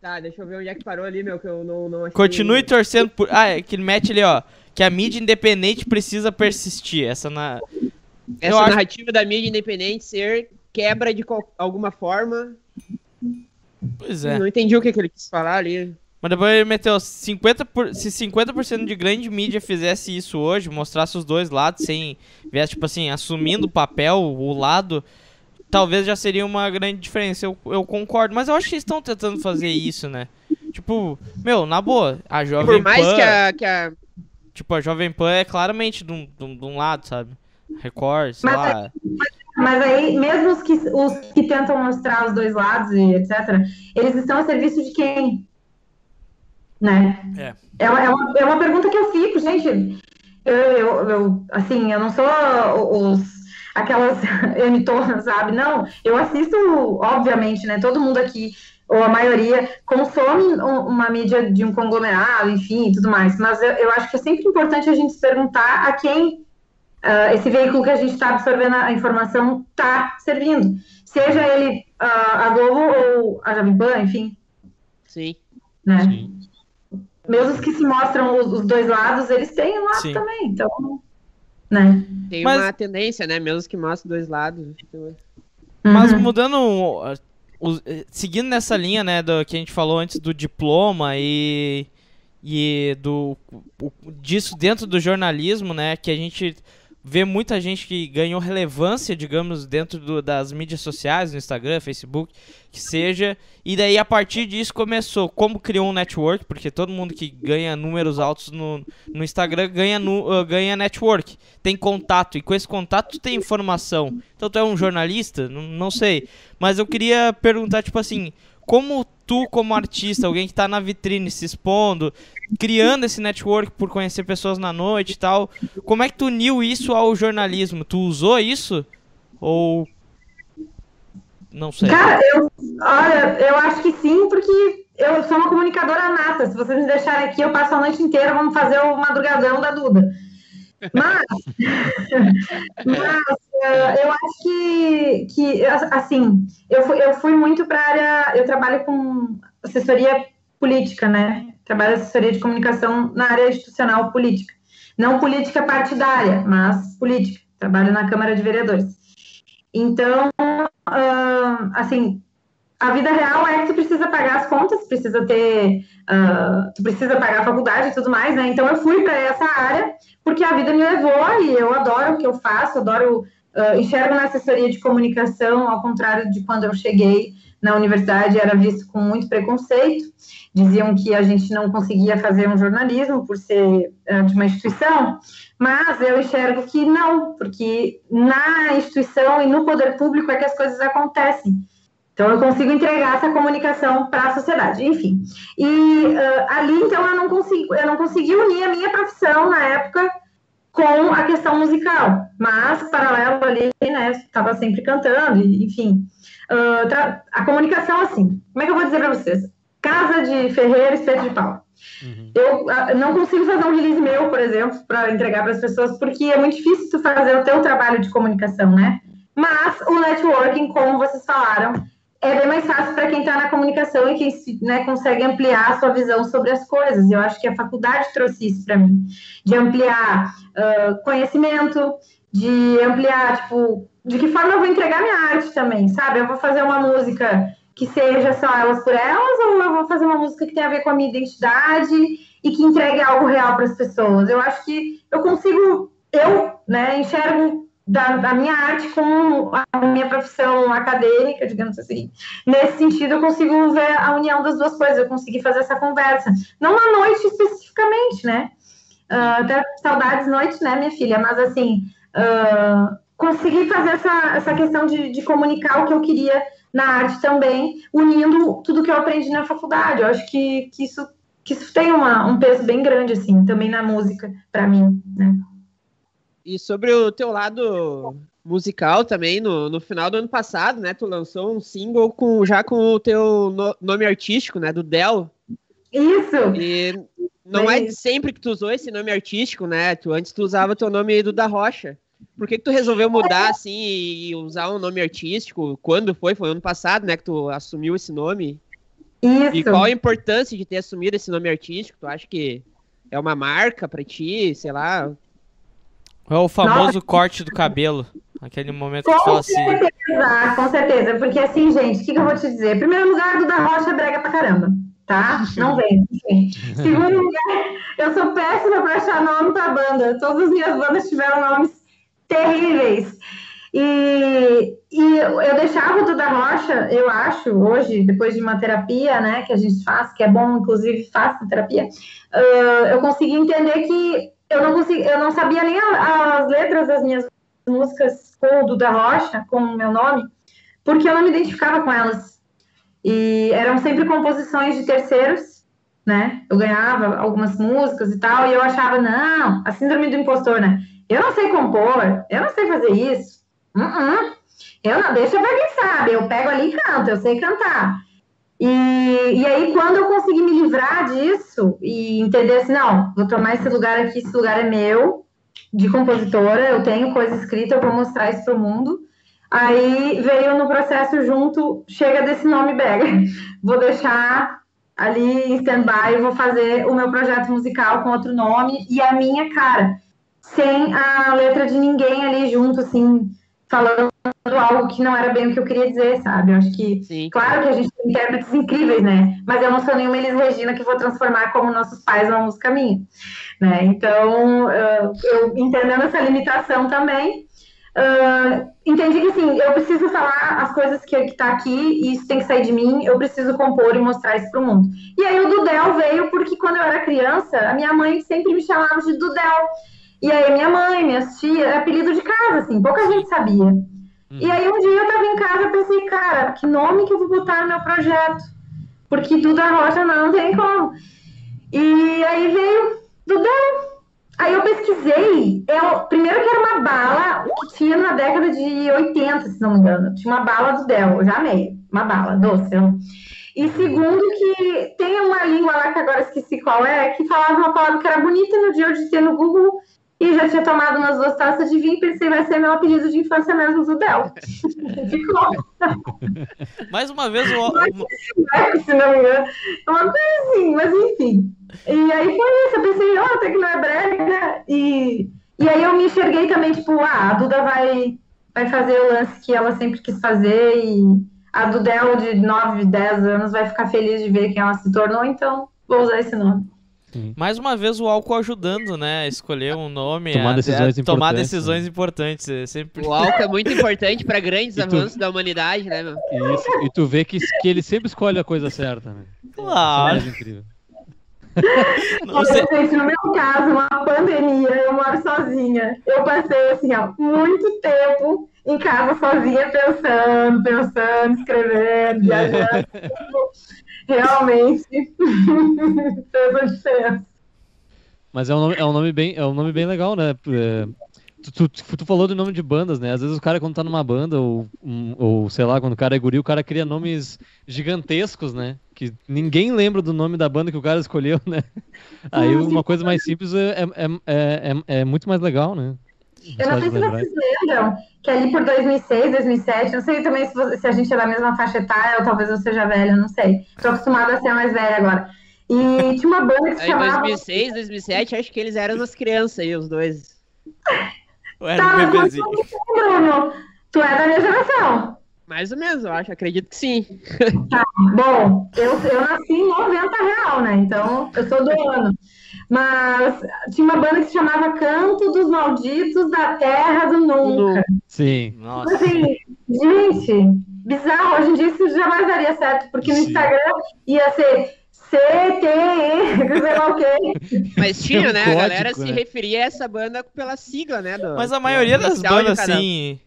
Tá, deixa eu ver onde é que parou ali, meu, que eu não, não achei. Continue torcendo por. Ah, é que ele mete ali, ó. Que a mídia independente precisa persistir. Essa na. Essa eu acho- narrativa da mídia independente ser quebra de qual- alguma forma. Pois é. Não entendi o que, que ele quis falar ali. Mas depois ele meteu 50%, por, se 50% de grande mídia fizesse isso hoje, mostrasse os dois lados, sem viesse, tipo assim, assumindo o papel, o lado, talvez já seria uma grande diferença. Eu, eu concordo, mas eu acho que eles estão tentando fazer isso, né? Tipo, meu, na boa, a Jovem Por mais Pan, que a, que a. tipo, a Jovem Pan é claramente de um, de um- de um lado, sabe? Record, sei Mas lá. Mas aí, mesmo os que, os que tentam mostrar os dois lados e etc., eles estão a serviço de quem? Né? É. É uma, é uma, é uma pergunta que eu fico, gente. Eu, eu, eu, assim, eu não sou os, aquelas emitoras, sabe? Não, eu assisto, obviamente, né? Todo mundo aqui, ou a maioria, consome um- uma mídia de um conglomerado, enfim, e tudo mais. Mas eu, eu acho que é sempre importante a gente se perguntar a quem ah, esse veículo que a gente está absorvendo a informação está servindo. Seja ele ah, a Globo ou a Jovem Pan, enfim, Sim. né? Sim. Mesmo os que se mostram os, os dois lados, eles têm um lado Sim. também, então, né? Tem Mas- uma tendência, né? Mesmo que mostra dois lados. Então, Mas Uhum. mudando. uh, eh, seguindo nessa linha, né, do que a gente falou antes do diploma e. E do. o- disso dentro do jornalismo, né? Que a gente vê muita gente que ganhou relevância, digamos, dentro do- das mídias sociais, no Instagram, Facebook, que seja. E daí a partir disso começou. Como criou um network, porque todo mundo que ganha números altos no, no Instagram ganha, uh, ganha network. Tem contato. E com esse contato tem informação. Então tu é um jornalista? Não, não sei. Mas eu queria perguntar, tipo assim, como tu, como artista, alguém que tá na vitrine se expondo, criando esse network por conhecer pessoas na noite e tal, como é que tu uniu isso ao jornalismo? Tu usou isso? Ou. Não sei. Cara, eu, olha, eu acho que sim, porque eu sou uma comunicadora nata. Se vocês me deixarem aqui, eu passo a noite inteira, vamos fazer o madrugadão da Duda. Mas, mas eh, eu acho que, que assim, eu fui, eu fui muito para a área, eu trabalho com assessoria política, né? Trabalho assessoria de comunicação na área institucional política. Não política partidária, mas política. Trabalho na Câmara de Vereadores. Então, ah, assim, a vida real é que tu precisa pagar as contas, precisa ter, ah, tu precisa pagar a faculdade e tudo mais, né? Então eu fui para essa área porque a vida me levou e eu adoro o que eu faço, adoro, ah, enxergo na assessoria de comunicação, ao contrário de quando eu cheguei na universidade, era visto com muito preconceito. Diziam que a gente não conseguia fazer um jornalismo por ser ah, de uma instituição, mas eu enxergo que não, porque na instituição e no poder público é que as coisas acontecem. Então, eu consigo entregar essa comunicação para a sociedade, enfim. E ah, ali, então, eu não, consigo, eu não consegui unir a minha profissão na época com a questão musical, mas paralelo ali, né, estava sempre cantando, e, enfim. Uh, a comunicação, assim, como é que eu vou dizer para vocês? Casa de ferreiro, espeto de pau. Uhum. Eu uh, não consigo fazer um release meu, por exemplo, para entregar para as pessoas, porque é muito difícil tu fazer o teu trabalho de comunicação, né? Mas o networking, como vocês falaram, é bem mais fácil para quem está na comunicação e quem né, consegue ampliar a sua visão sobre as coisas. Eu acho que a faculdade trouxe isso para mim, de ampliar uh, conhecimento, de ampliar, tipo, de que forma eu vou entregar minha arte também, sabe? Eu vou fazer uma música que seja só elas por elas, ou eu vou fazer uma música que tenha a ver com a minha identidade e que entregue algo real para as pessoas. Eu acho que eu consigo, eu, né, enxergo da, da, minha arte com a minha profissão acadêmica, digamos assim. Nesse sentido, eu consigo ver a união das duas coisas, eu consegui fazer essa conversa. Não à noite especificamente, né? Uh, até saudades noite, né, minha filha? Mas assim, uh, consegui fazer essa, essa questão de, de comunicar o que eu queria na arte também, unindo tudo que eu aprendi na faculdade. Eu acho que, que, isso, que isso tem uma, um peso bem grande, assim, também na música, para mim, né? E sobre o teu lado musical também, no, no final do ano passado, né? Tu lançou um single com, já com o teu no, nome artístico, né? Do Del. Isso! E não é sempre que tu usou esse nome artístico, né? Tu, antes tu usava o teu nome do da Rocha. Por que, que tu resolveu mudar assim e usar um nome artístico? Quando foi? Foi ano passado, né? Que tu assumiu esse nome. Isso. E qual a importância de ter assumido esse nome artístico? Tu acha que é uma marca para ti? Sei lá. É o famoso Nossa. corte do cabelo. Aquele momento que com tu fala assim. Com certeza, com certeza. Porque assim, gente, o que, que, eu vou te dizer? Primeiro lugar, do da Rocha é brega pra caramba. Tá? Não vem. Segundo lugar, eu sou péssima pra achar nome pra banda. Todas as minhas bandas tiveram nomes terríveis. E, e eu deixava o Duda Rocha, eu acho, hoje, depois de uma terapia, né, que a gente faz, que é bom, inclusive, faça terapia, uh, eu consegui entender que eu não consegui, eu não sabia nem as letras das minhas músicas com o Duda Rocha, com o meu nome, porque eu não me identificava com elas. E eram sempre composições de terceiros, né? Eu ganhava algumas músicas e tal, e eu achava, não, a síndrome do impostor, né? Eu não sei compor, eu não sei fazer isso. Uh -uh. Eu não, deixa pra quem sabe, eu pego ali e canto, eu sei cantar. E, e aí, quando eu consegui me livrar disso e entender assim, não, vou tomar esse lugar aqui, esse lugar é meu, de compositora, eu tenho coisa escrita, eu vou mostrar isso pro mundo. Aí veio no processo junto, chega desse nome Bega. Vou deixar ali em stand-by, vou fazer o meu projeto musical com outro nome e a minha cara sem a letra de ninguém ali junto, assim, falando algo que não era bem o que eu queria dizer, sabe? Eu acho que, Sim. claro que a gente tem intérpretes incríveis, né? Mas eu não sou nenhuma Elis Regina que vou transformar como nossos pais uma música minha, né? Então, eu entendendo essa limitação também, Uh, entendi que assim, eu preciso falar as coisas que, que tá aqui e isso tem que sair de mim, eu preciso compor e mostrar isso pro mundo. E aí o Dudel veio porque quando eu era criança, a minha mãe sempre me chamava de Dudel. E aí minha mãe, minhas tias, é apelido de casa, assim, pouca gente sabia. E aí um dia eu tava em casa e pensei, cara, que nome que eu vou botar no meu projeto? Porque Duda Rocha não tem como. E aí veio Duda. Aí eu pesquisei, eu, primeiro que era uma bala que tinha na década de 80, se não me engano. Tinha uma bala do Del, eu já amei. Uma bala, doce. Eu... E segundo que tem uma língua lá que agora esqueci qual é, que falava uma palavra que era bonita no dia de ter no Google e já tinha tomado umas duas taças de vinho e pensei, vai ser meu apelido de infância mesmo, Zudel. Ficou. Mais uma vez, o. Mas, se não me engano. Uma coisa assim, mas enfim. E aí foi isso, eu pensei, ó, oh, até que não é brega. E, e aí eu me enxerguei também, tipo, ah, a Duda vai, vai fazer o lance que ela sempre quis fazer e a Dudel de 9, 10 anos vai ficar feliz de ver quem ela se tornou, então vou usar esse nome. Mais uma vez o álcool ajudando, né? Escolher um nome, tomar decisões é, importantes. Tomar decisões né? importantes. É sempre... O álcool é muito importante para grandes tu... avanços da humanidade, né, meu? Isso. E tu vê que, que ele sempre escolhe a coisa certa, né? Claro. É incrível. Você... Gente, no meu caso, uma pandemia, eu moro sozinha. Eu passei, assim, ó, muito tempo em casa sozinha, pensando, pensando, escrevendo, viajando. realmente fez a diferença. Mas é um nome, é um nome, bem, é um nome bem legal, né? É, tu, tu, tu, falou do nome de bandas, né? Às vezes o cara, quando tá numa banda, ou, ou sei lá, quando o cara é guri, o cara cria nomes gigantescos, né? Que ninguém lembra do nome da banda que o cara escolheu, né? Aí uma coisa mais simples é, é, é, é, é muito mais legal, né? Eu não sei se vocês lembram que ali por 2006, 2007, não sei também se, se a gente é da mesma faixa etária ou talvez eu seja velha, não sei. Tô acostumada a ser mais velha agora. E tinha uma banda que se Em chamava... 2006, 2007, acho que eles eram as crianças aí, os dois. Era Tá, um mas bebezinho. Bruno, tu é da minha geração. Mais ou menos, eu acho, acredito que sim. Bom, eu, eu nasci em 90 real, né? Então, eu sou do ano. Mas tinha uma banda que se chamava Canto dos Malditos da Terra do Nunca. Sim. Nossa. Assim, gente, bizarro. Hoje em dia isso jamais daria certo, porque no Sim. Instagram ia ser CTE, sei lá o quê. Mas tinha, um né? a código, galera se né? referia a essa banda pela sigla, né? do- Mas a do maioria das bandas, cada assim.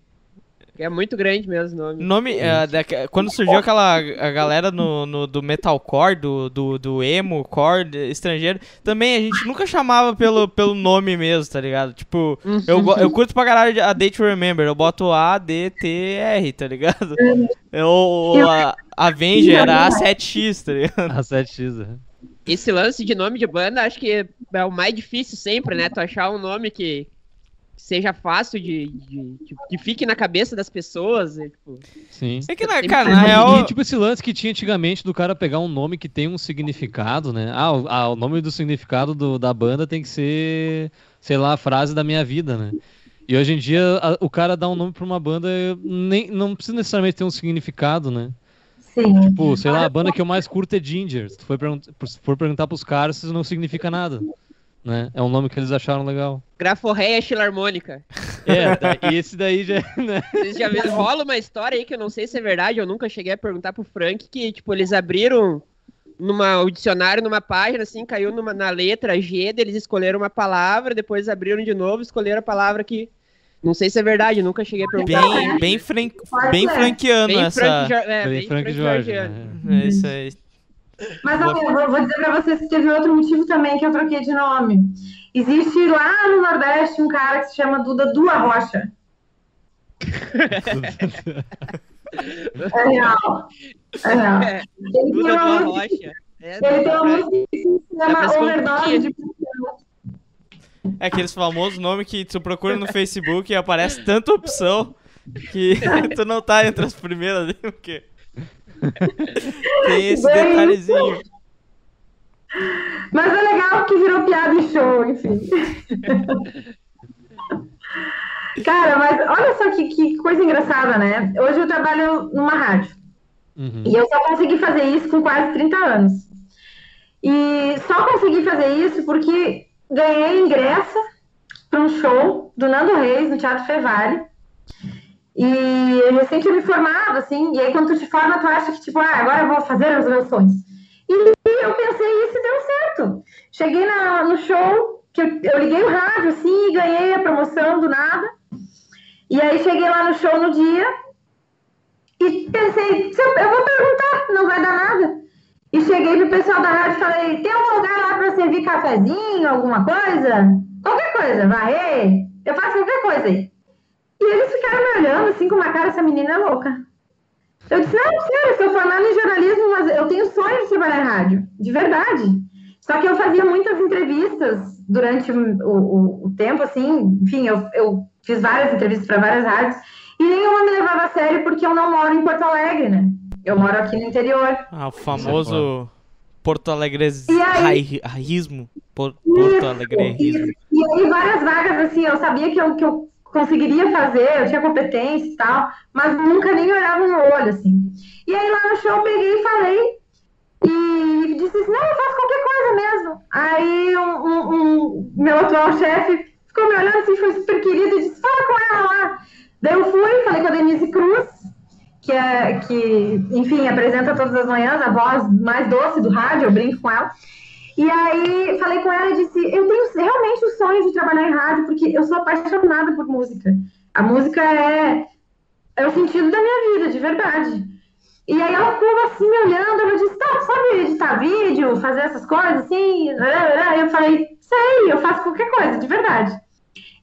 Que é muito grande mesmo o nome. Nome. eh, da- quando surgiu aquela a galera no, no- do metalcore, do, do, do emo core estrangeiro, também a gente nunca chamava pelo, pelo nome mesmo, tá ligado? Tipo, eu, eu curto pra caralho a Date to Remember, eu boto A, D, T, R, tá ligado? Eu, a Avenger era A7X, tá ligado? A 7X. é. Esse lance de nome de banda, acho que é o mais difícil sempre, né? Tu achar um nome que seja fácil de, de- de- que fique na cabeça das pessoas. e, tipo, Sim. É que, na, Sempre cara, faz na real. E, tipo esse lance que tinha antigamente do cara pegar um nome que tem um significado, né? Ah, o, ah, o nome do significado do- da banda tem que ser, sei lá, a frase da minha vida, né? E hoje em dia a- o cara dá um nome pra uma banda nem, não precisa necessariamente ter um significado, né? Sim. Tipo, sei lá, a banda que eu mais curto é Ginger. Se tu for perguntar pros caras, isso não significa nada. Né? É um nome que eles acharam legal. Graforreia Filarmônica. É, e esse daí já, né? Vocês já viram? Rola uma história aí que eu não sei se é verdade, eu nunca cheguei a perguntar pro Frank, que, tipo, eles abriram numa, o dicionário numa página, assim, caiu numa, na letra G, eles escolheram uma palavra, depois abriram de novo, escolheram a palavra que. Não sei se é verdade, nunca cheguei a perguntar. Bem, bem, fran... bem franquiano Bem essa. Frank, Jo- é, Bem bem Frank Frank Jorge. Né? É isso aí. Mas olha, eu vou, vou dizer pra vocês que teve outro motivo também que eu troquei de nome. Existe lá no Nordeste um cara que se chama Duda Dua Rocha. É real. É real. É, Ele tem Duda uma Boa música, Rocha. É, ele tem uma música que se chama um Overdose de É aqueles famosos nomes que tu procura no Facebook e aparece tanta opção que tu não tá entre as primeiras ali, porque. Tem esse Bem detalhezinho. Mas é legal que virou piada em show, enfim. Cara, mas olha só que, que coisa engraçada, né? Hoje eu trabalho numa rádio. Uhum. E eu só consegui fazer isso com quase 30 anos. E só consegui fazer isso porque ganhei ingresso para um show do Nando Reis no Teatro Fevale. E tinha me formado, assim, e aí quando tu te forma, tu acha que, tipo, ah, agora eu vou fazer os meus sonhos. E eu pensei isso e deu certo. Cheguei na- no show, que eu, eu liguei o rádio, assim, e ganhei a promoção do nada. E aí cheguei lá no show no dia, e pensei, "Se eu, vou perguntar, não vai dar nada. E cheguei pro pessoal da rádio e falei, tem algum lugar lá pra servir cafezinho, alguma coisa? Qualquer coisa, varrer, eu faço qualquer coisa aí. E eles ficaram me olhando assim com uma cara, essa menina é louca. Eu disse, não, sério, eu sou formada em jornalismo, mas eu tenho sonho de trabalhar em rádio, de verdade. Só que eu fazia muitas entrevistas durante o, o- o tempo, assim, enfim, eu, eu fiz várias entrevistas para várias rádios, e nenhuma me levava a sério porque eu não moro em Porto Alegre, né? Eu moro aqui no interior. Ah, o famoso Porto Alegre aí? raísmo. Por- Porto Alegre Isso. E aí, várias vagas, assim, eu sabia que eu, que eu conseguiria fazer, eu tinha competência e tal, mas nunca nem olhava no olho, assim. E aí, lá no show, eu peguei e falei, e disse assim, não, eu faço qualquer coisa mesmo. Aí, um, um- um- meu atual chefe ficou me olhando assim, foi super querido, e disse, fala com ela lá. Daí eu fui, falei com a Denise Cruz, que é, que, enfim, apresenta todas as manhãs, a voz mais doce do rádio, eu brinco com ela. E aí falei com ela e disse: Eu tenho realmente o sonho de trabalhar em rádio, porque eu sou apaixonada por música. A música é, é o sentido da minha vida, de verdade. E aí ela ficou assim me olhando, ela disse, tá, sabe editar vídeo, fazer essas coisas assim? Eu falei, sei, eu faço qualquer coisa, de verdade.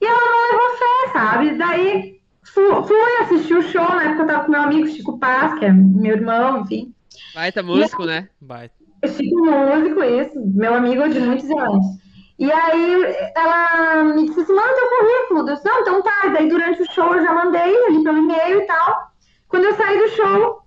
E ela não levou fé, sabe? Daí fui, assistir o show, na época eu tava com meu amigo Chico Paz, que é meu irmão, enfim. Baita músico, né? Baita. Chico músico, isso, meu amigo de muitos anos. E aí ela me disse assim, manda teu currículo. Eu disse, não, então tá. E daí durante o show eu já mandei ali pelo e-mail e tal. Quando eu saí do show,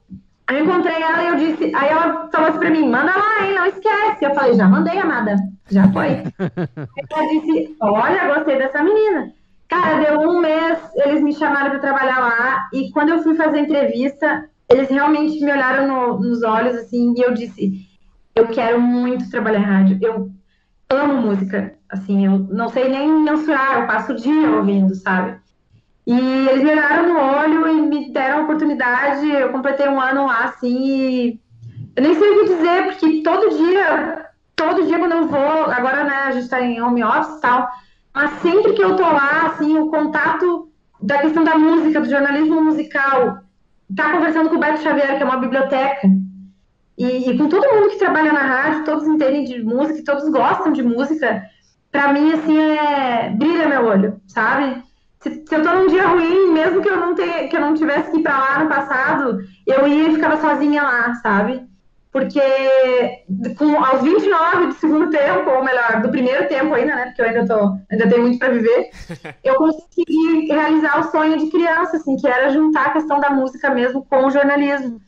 eu encontrei ela e eu disse, aí ela falou assim pra mim, manda lá, hein, não esquece. Eu falei, já mandei, amada, já foi. ela disse, olha, gostei dessa menina. Cara, deu um mês, eles me chamaram para trabalhar lá, e quando eu fui fazer a entrevista, eles realmente me olharam no, nos olhos, assim, e eu disse, eu quero muito trabalhar em rádio, eu amo música, assim, eu não sei nem mensurar, eu passo o dia ouvindo, sabe? E eles me olharam no olho e me deram a oportunidade, eu completei um ano lá, assim, e eu nem sei o que dizer, porque todo dia, todo dia quando eu vou, agora, né, a gente tá em home office e tal, mas sempre que eu tô lá, assim, o contato da questão da música, do jornalismo musical, tá conversando com o Beto Xavier, que é uma biblioteca, e, e, com todo mundo que trabalha na rádio, todos entendem de música, todos gostam de música, para mim, assim, é... brilha meu olho, sabe? Se, se, eu tô num dia ruim, mesmo que eu não tenha, que eu não tivesse que ir para lá no passado, eu ia e ficava sozinha lá, sabe? Porque com, aos 29 do segundo tempo, ou melhor, do primeiro tempo ainda, né? Porque eu ainda tô, ainda tenho muito para viver, eu consegui realizar o sonho de criança, assim, que era juntar a questão da música mesmo com o jornalismo.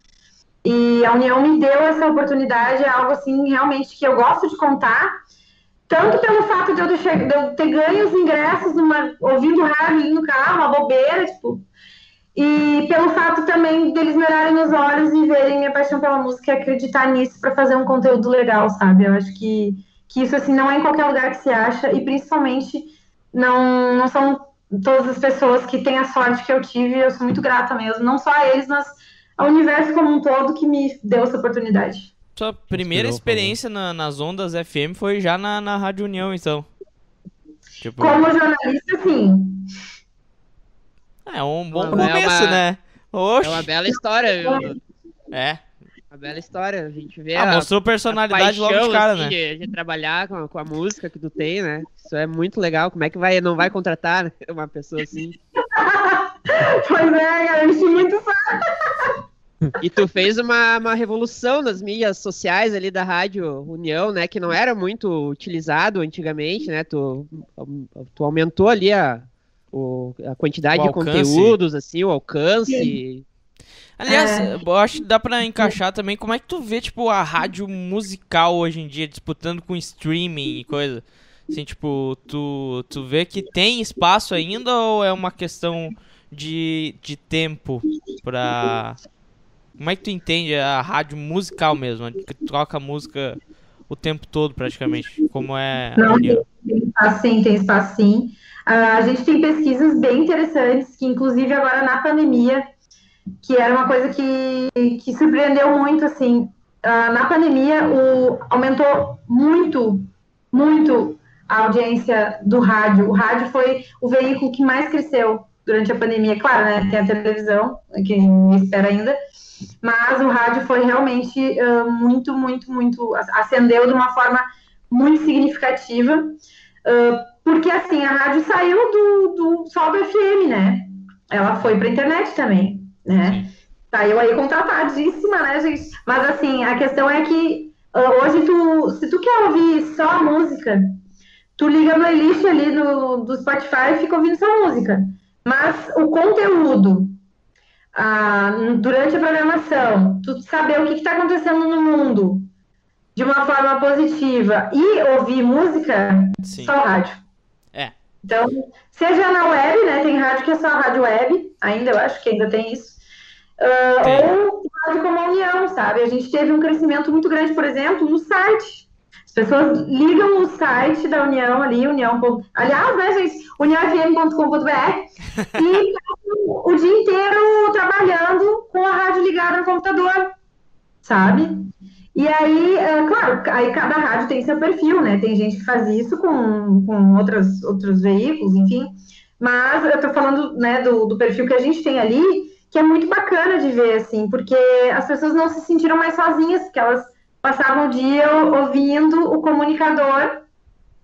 E a União me deu essa oportunidade, é algo assim realmente que eu gosto de contar, tanto pelo fato de eu, de eu ter ganho os ingressos numa, ouvindo rádio no carro, uma bobeira, tipo, e pelo fato também deles me olharem nos olhos e verem minha paixão pela música e acreditar nisso para fazer um conteúdo legal, sabe? Eu acho que, que isso assim não é em qualquer lugar que se acha e principalmente não, não são todas as pessoas que têm a sorte que eu tive, eu sou muito grata mesmo, não só a eles, mas ao universo como um todo que me deu essa oportunidade. Sua primeira experiência na, nas ondas FM foi já na, na Rádio União, então? Tipo... Como jornalista, sim. É um bom começo, é uma... né? Oxe. É uma bela história, viu? É. Uma bela história. A gente vê. Ah, a, mostrou personalidade logo de cara, assim, né? De, de trabalhar com, com a música que tu tem, né? Isso é muito legal. Como é que vai, não vai contratar né? uma pessoa assim? pois é, eu enchi muito E tu fez uma, uma revolução nas mídias sociais ali da Rádio União, né? Que não era muito utilizado antigamente, né? Tu, tu aumentou ali a, o, a quantidade de conteúdos, assim, o alcance. Aliás, é. eu acho que dá pra encaixar também como é que tu vê, tipo, a rádio musical hoje em dia disputando com streaming e coisa. Assim, tipo, tu, tu vê que tem espaço ainda ou é uma questão de, de tempo pra. Como é que tu entende a rádio musical mesmo? Que troca música o tempo todo, praticamente. Como é. Não, tem espaço sim, tem espaço sim. Uh, a gente tem pesquisas bem interessantes, que inclusive agora na pandemia, que era uma coisa que, que surpreendeu muito, assim. Uh, na pandemia, o, aumentou muito, muito a audiência do rádio. O rádio foi o veículo que mais cresceu durante a pandemia. Claro, né? Tem a televisão, que espera ainda, mas o rádio foi realmente uh, muito, muito, muito. acendeu de uma forma muito significativa. Uh, porque assim, a rádio saiu do, do só do FM, né? Ela foi para a internet também, né? Saiu aí contratadíssima, né, gente? Mas assim, a questão é que uh, hoje tu, se tu quer ouvir só a música, tu liga a playlist ali no, do Spotify e fica ouvindo só música. Mas o conteúdo, ah, durante a programação, tu saber o que está acontecendo no mundo de uma forma positiva e ouvir música, Sim. só rádio. É. Então, seja na web, né? Tem rádio que é só rádio web, ainda eu acho que ainda tem isso. Uh. Ou rádio como a União, sabe? A gente teve um crescimento muito grande, por exemplo, no site pessoas ligam o site da União ali, União. Aliás, né, gente? uniãofm.com.br e o dia inteiro trabalhando com a rádio ligada no computador, sabe? E aí, é, claro, aí cada rádio tem seu perfil, né? Tem gente que faz isso com, com outras, outros veículos, enfim. Mas eu tô falando, né, do, do perfil que a gente tem ali, que é muito bacana de ver, assim, porque as pessoas não se sentiram mais sozinhas, porque elas passavam o dia ouvindo o comunicador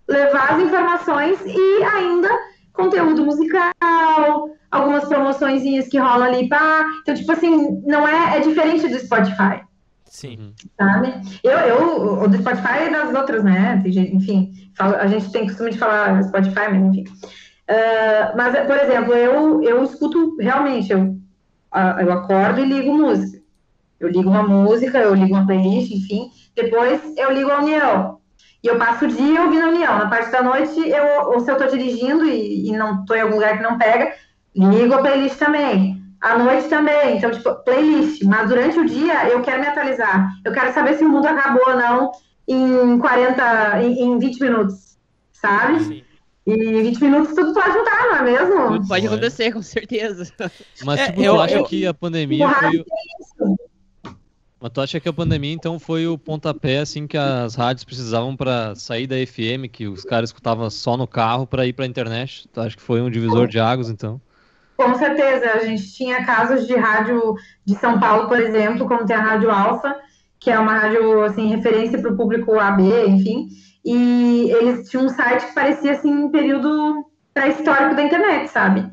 levar as informações e ainda conteúdo musical, algumas promoções que rolam ali, pá. Então, tipo assim, não é, é diferente do Spotify. Sim. Sabe? Eu, eu, o do Spotify e das outras, né? Enfim, a gente tem costume de falar Spotify, mas enfim. Uh, mas, por exemplo, eu, eu escuto realmente, eu, eu acordo e ligo música. Eu ligo uma música, eu ligo uma playlist, enfim. Depois eu ligo a União. E eu passo o dia ouvindo a União. Na parte da noite, eu, ou se eu estou dirigindo e, e não estou em algum lugar que não pega, ligo a playlist também. À noite também, então, tipo, playlist. Mas durante o dia, eu quero me atualizar. Eu quero saber se o mundo acabou ou não em 40, em, em 20 minutos, sabe? Sim. E 20 minutos tudo pode mudar, não é mesmo? Tudo pode acontecer, com certeza. Mas, é, tipo, eu, eu acho eu, que a pandemia foi... Mas tu acha que a pandemia, então, foi o pontapé, assim, que as rádios precisavam para sair da FM, que os caras escutavam só no carro para ir para a internet? Tu acha que foi um divisor de águas, então? Com certeza. A gente tinha casos de rádio de São Paulo, por exemplo, como tem a Rádio Alfa, que é uma rádio, assim, referência para o público AB, enfim. E eles tinham um site que parecia, assim, um período pré-histórico da internet, sabe?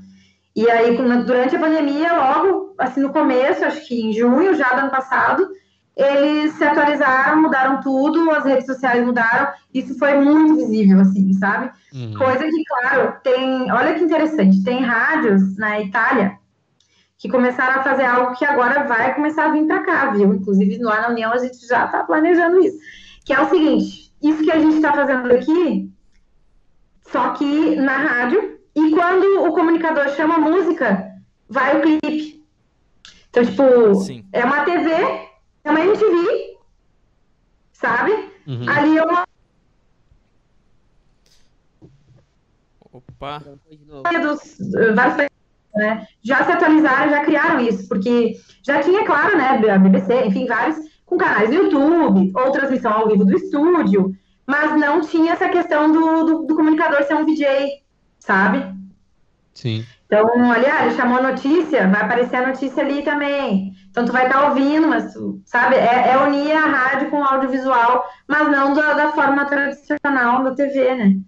E aí, durante a pandemia, logo, assim, no começo, acho que em junho já do ano passado, eles se atualizaram, mudaram tudo, as redes sociais mudaram, isso foi muito visível, assim, sabe? Uhum. Coisa que, claro, tem. Olha que interessante, tem rádios na Itália que começaram a fazer algo que agora vai começar a vir para cá, viu? Inclusive, lá na União a gente já está planejando isso. Que é o seguinte: isso que a gente está fazendo aqui, só que na rádio, e quando o comunicador chama música, vai o clipe. Então, tipo, Sim. é uma TV é uma MTV, sabe? Uhum. Ali é uma. Opa! Dos, vários né, já se atualizaram, já criaram isso, porque já tinha, claro, né, a BBC, enfim, vários com canais no YouTube, ou transmissão ao vivo do estúdio, mas não tinha essa questão do, do, do comunicador ser um DJ, sabe? Sim. Então, aliás, chamou a notícia, vai aparecer a notícia ali também. Então, tu vai estar tá ouvindo, mas, tu, sabe, é, é, unir a rádio com o audiovisual, mas não da, da forma tradicional da TV, né?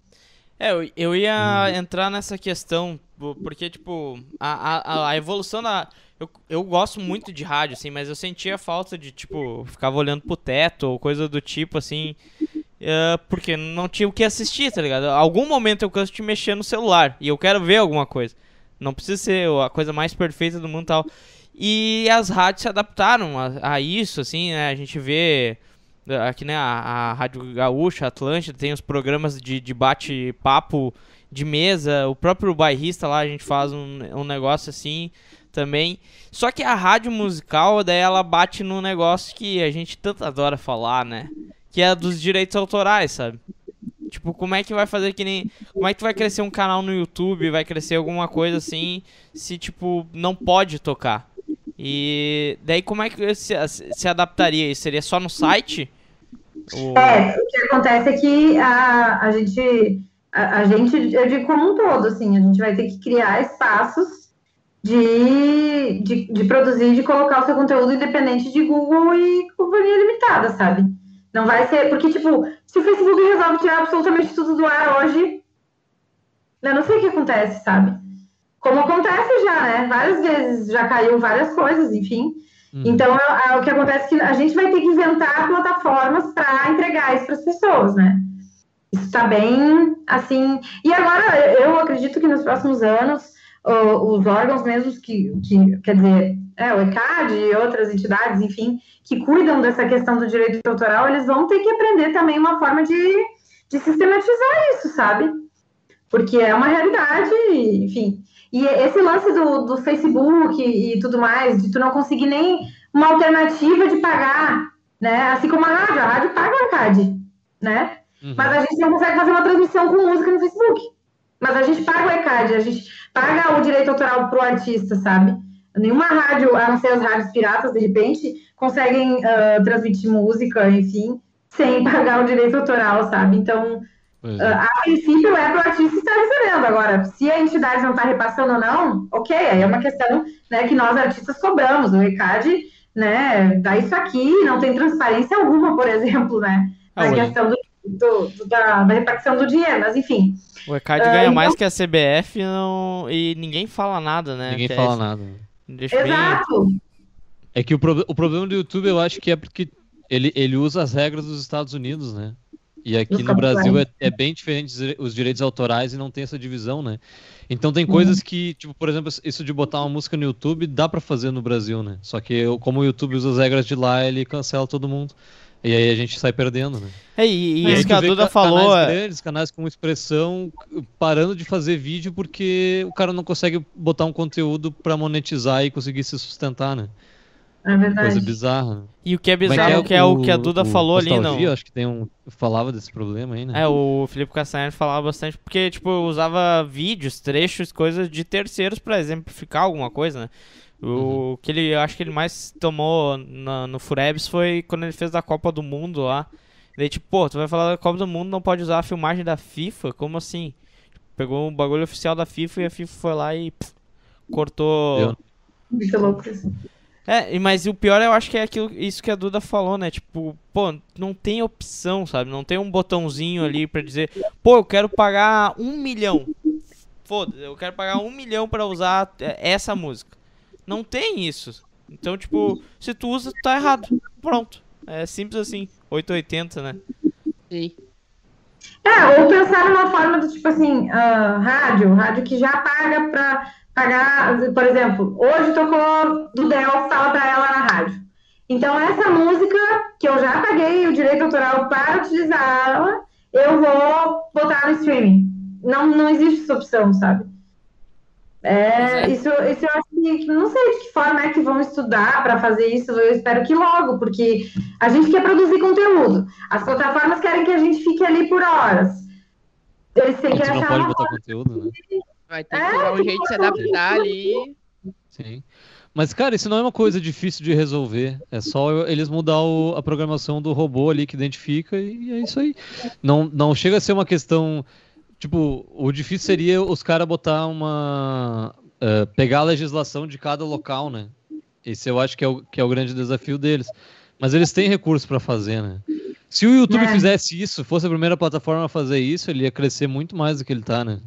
É, eu, eu ia entrar nessa questão, porque, tipo, a, a, a evolução da... Eu, eu gosto muito de rádio, assim, mas eu sentia falta de, tipo, ficava olhando pro teto ou coisa do tipo, assim, uh, porque não tinha o que assistir, tá ligado? Algum momento eu canso de mexer no celular e eu quero ver alguma coisa. Não precisa ser a coisa mais perfeita do mundo tal. E as rádios se adaptaram a, a isso, assim, né? A gente vê aqui, né, a, a Rádio Gaúcha, Atlântida, tem os programas de, de bate-papo de mesa, o próprio bairrista lá, a gente faz um, um negócio assim também. Só que a rádio musical, daí ela bate num negócio que a gente tanto adora falar, né? Que é dos direitos autorais, sabe? Tipo, como é que vai fazer que nem. Como é que vai crescer um canal no YouTube, vai crescer alguma coisa assim, se, tipo, não pode tocar? E daí como é que se, se adaptaria isso? Seria só no site? Ou... É, o que acontece é que a, a gente. A, a, gente, eu digo como um todo, assim, a gente vai ter que criar espaços de, de, de produzir, de colocar o seu conteúdo independente de Google e companhia limitada, sabe? Não vai ser. Porque, tipo, se o Facebook resolve tirar absolutamente tudo do ar hoje, eu não sei o que acontece, sabe? Como acontece já, né? Várias vezes já caiu várias coisas, enfim. Uhum. Então, é, é, o que acontece é que a gente vai ter que inventar plataformas para entregar isso para as pessoas, né? Isso está bem, assim... E agora, eu acredito que nos próximos anos, os órgãos mesmos que, que quer dizer, é, o ECAD e outras entidades, enfim, que cuidam dessa questão do direito autoral, eles vão ter que aprender também uma forma de, de sistematizar isso, sabe? Porque é uma realidade, enfim. E esse lance do, do Facebook e, e tudo mais, de tu não conseguir nem uma alternativa de pagar, né? Assim como a rádio, a rádio paga o ECAD, né? Uhum. Mas a gente não consegue fazer uma transmissão com música no Facebook. Mas a gente paga o ECAD, a gente paga o direito autoral pro artista, sabe? Nenhuma rádio, a não ser as rádios piratas, de repente, conseguem uh, transmitir música, enfim, sem pagar o direito autoral, sabe? Então, Uh, a princípio é para o artista estar recebendo. Agora, se a entidade não está repassando ou não, ok, aí é uma questão né, que nós artistas cobramos. O RECAD né, dá isso aqui, não tem transparência alguma, por exemplo, né? Na ah, questão do, do, do, da, da, repartição do dinheiro, mas enfim. O ECAD uh, ganha então... mais que a CBF não... e ninguém fala nada, né? Ninguém fala é... nada. Deixa Exato. Bem... É que o, pro... o problema do YouTube eu acho que é porque ele, ele usa as regras dos Estados Unidos, né? E aqui no Brasil é, é, bem diferente os direitos autorais e não tem essa divisão, né? Então tem coisas uhum. que, tipo, por exemplo, isso de botar uma música no YouTube dá para fazer no Brasil, né? Só que eu, como o YouTube usa as regras de lá, ele cancela todo mundo. E aí a gente sai perdendo, né? É, e, e isso que a Duda falou. Canais é grandes, canais com expressão, parando de fazer vídeo porque o cara não consegue botar um conteúdo para monetizar e conseguir se sustentar, né? É verdade. Coisa bizarra. E o que é bizarro, é que é o, que a Duda o, falou ali, não. Acho que tem um. Falava desse problema aí, né? É, o Felipe Castanheira falava bastante, porque, tipo, usava vídeos, trechos, coisas de terceiros para exemplificar alguma coisa, né? O uhum. que ele, acho que ele mais tomou na, no Furebs foi quando ele fez da Copa do Mundo lá. Daí, tipo, pô, tu vai falar da Copa do Mundo, não pode usar a filmagem da FIFA? Como assim? Pegou o bagulho oficial da FIFA e a FIFA foi lá e pff, cortou. Muito louco isso. É, mas o pior eu acho que é aquilo, isso que a Duda falou, né? Tipo, pô, não tem opção, sabe? Não tem um botãozinho ali pra dizer, pô, eu quero pagar um milhão. Foda, eu quero pagar um milhão pra usar essa música. Não tem isso. Então, tipo, se tu usa, tá errado. Pronto. É simples assim. 880, né? Sim. É, ou pensar numa forma do tipo assim, uh, rádio, rádio que já paga pra pagar, por exemplo, hoje tocou do Del, fala para ela na rádio. Então, essa música que eu já paguei o direito autoral para utilizá-la, eu vou botar no streaming. Não, não existe essa opção, sabe? É, isso, isso eu acho que não sei de que forma é que vão estudar para fazer isso. Eu espero que logo, porque a gente quer produzir conteúdo. As plataformas querem que a gente fique ali por horas. Eles têm que achar não pode botar conteúdo, né? Vai ter que é, dar um jeito de se adaptar ali. Sim. Mas, cara, isso não é uma coisa difícil de resolver. É só eles mudar o, a programação do robô ali que identifica e é isso aí. Não, não chega a ser uma questão. Tipo, o difícil seria os caras botar uma. Uh, pegar a legislação de cada local, né? Esse eu acho que é o, que é o grande desafio deles. Mas eles têm recursos para fazer, né? Se o YouTube é. fizesse isso, fosse a primeira plataforma a fazer isso, ele ia crescer muito mais do que ele tá, né?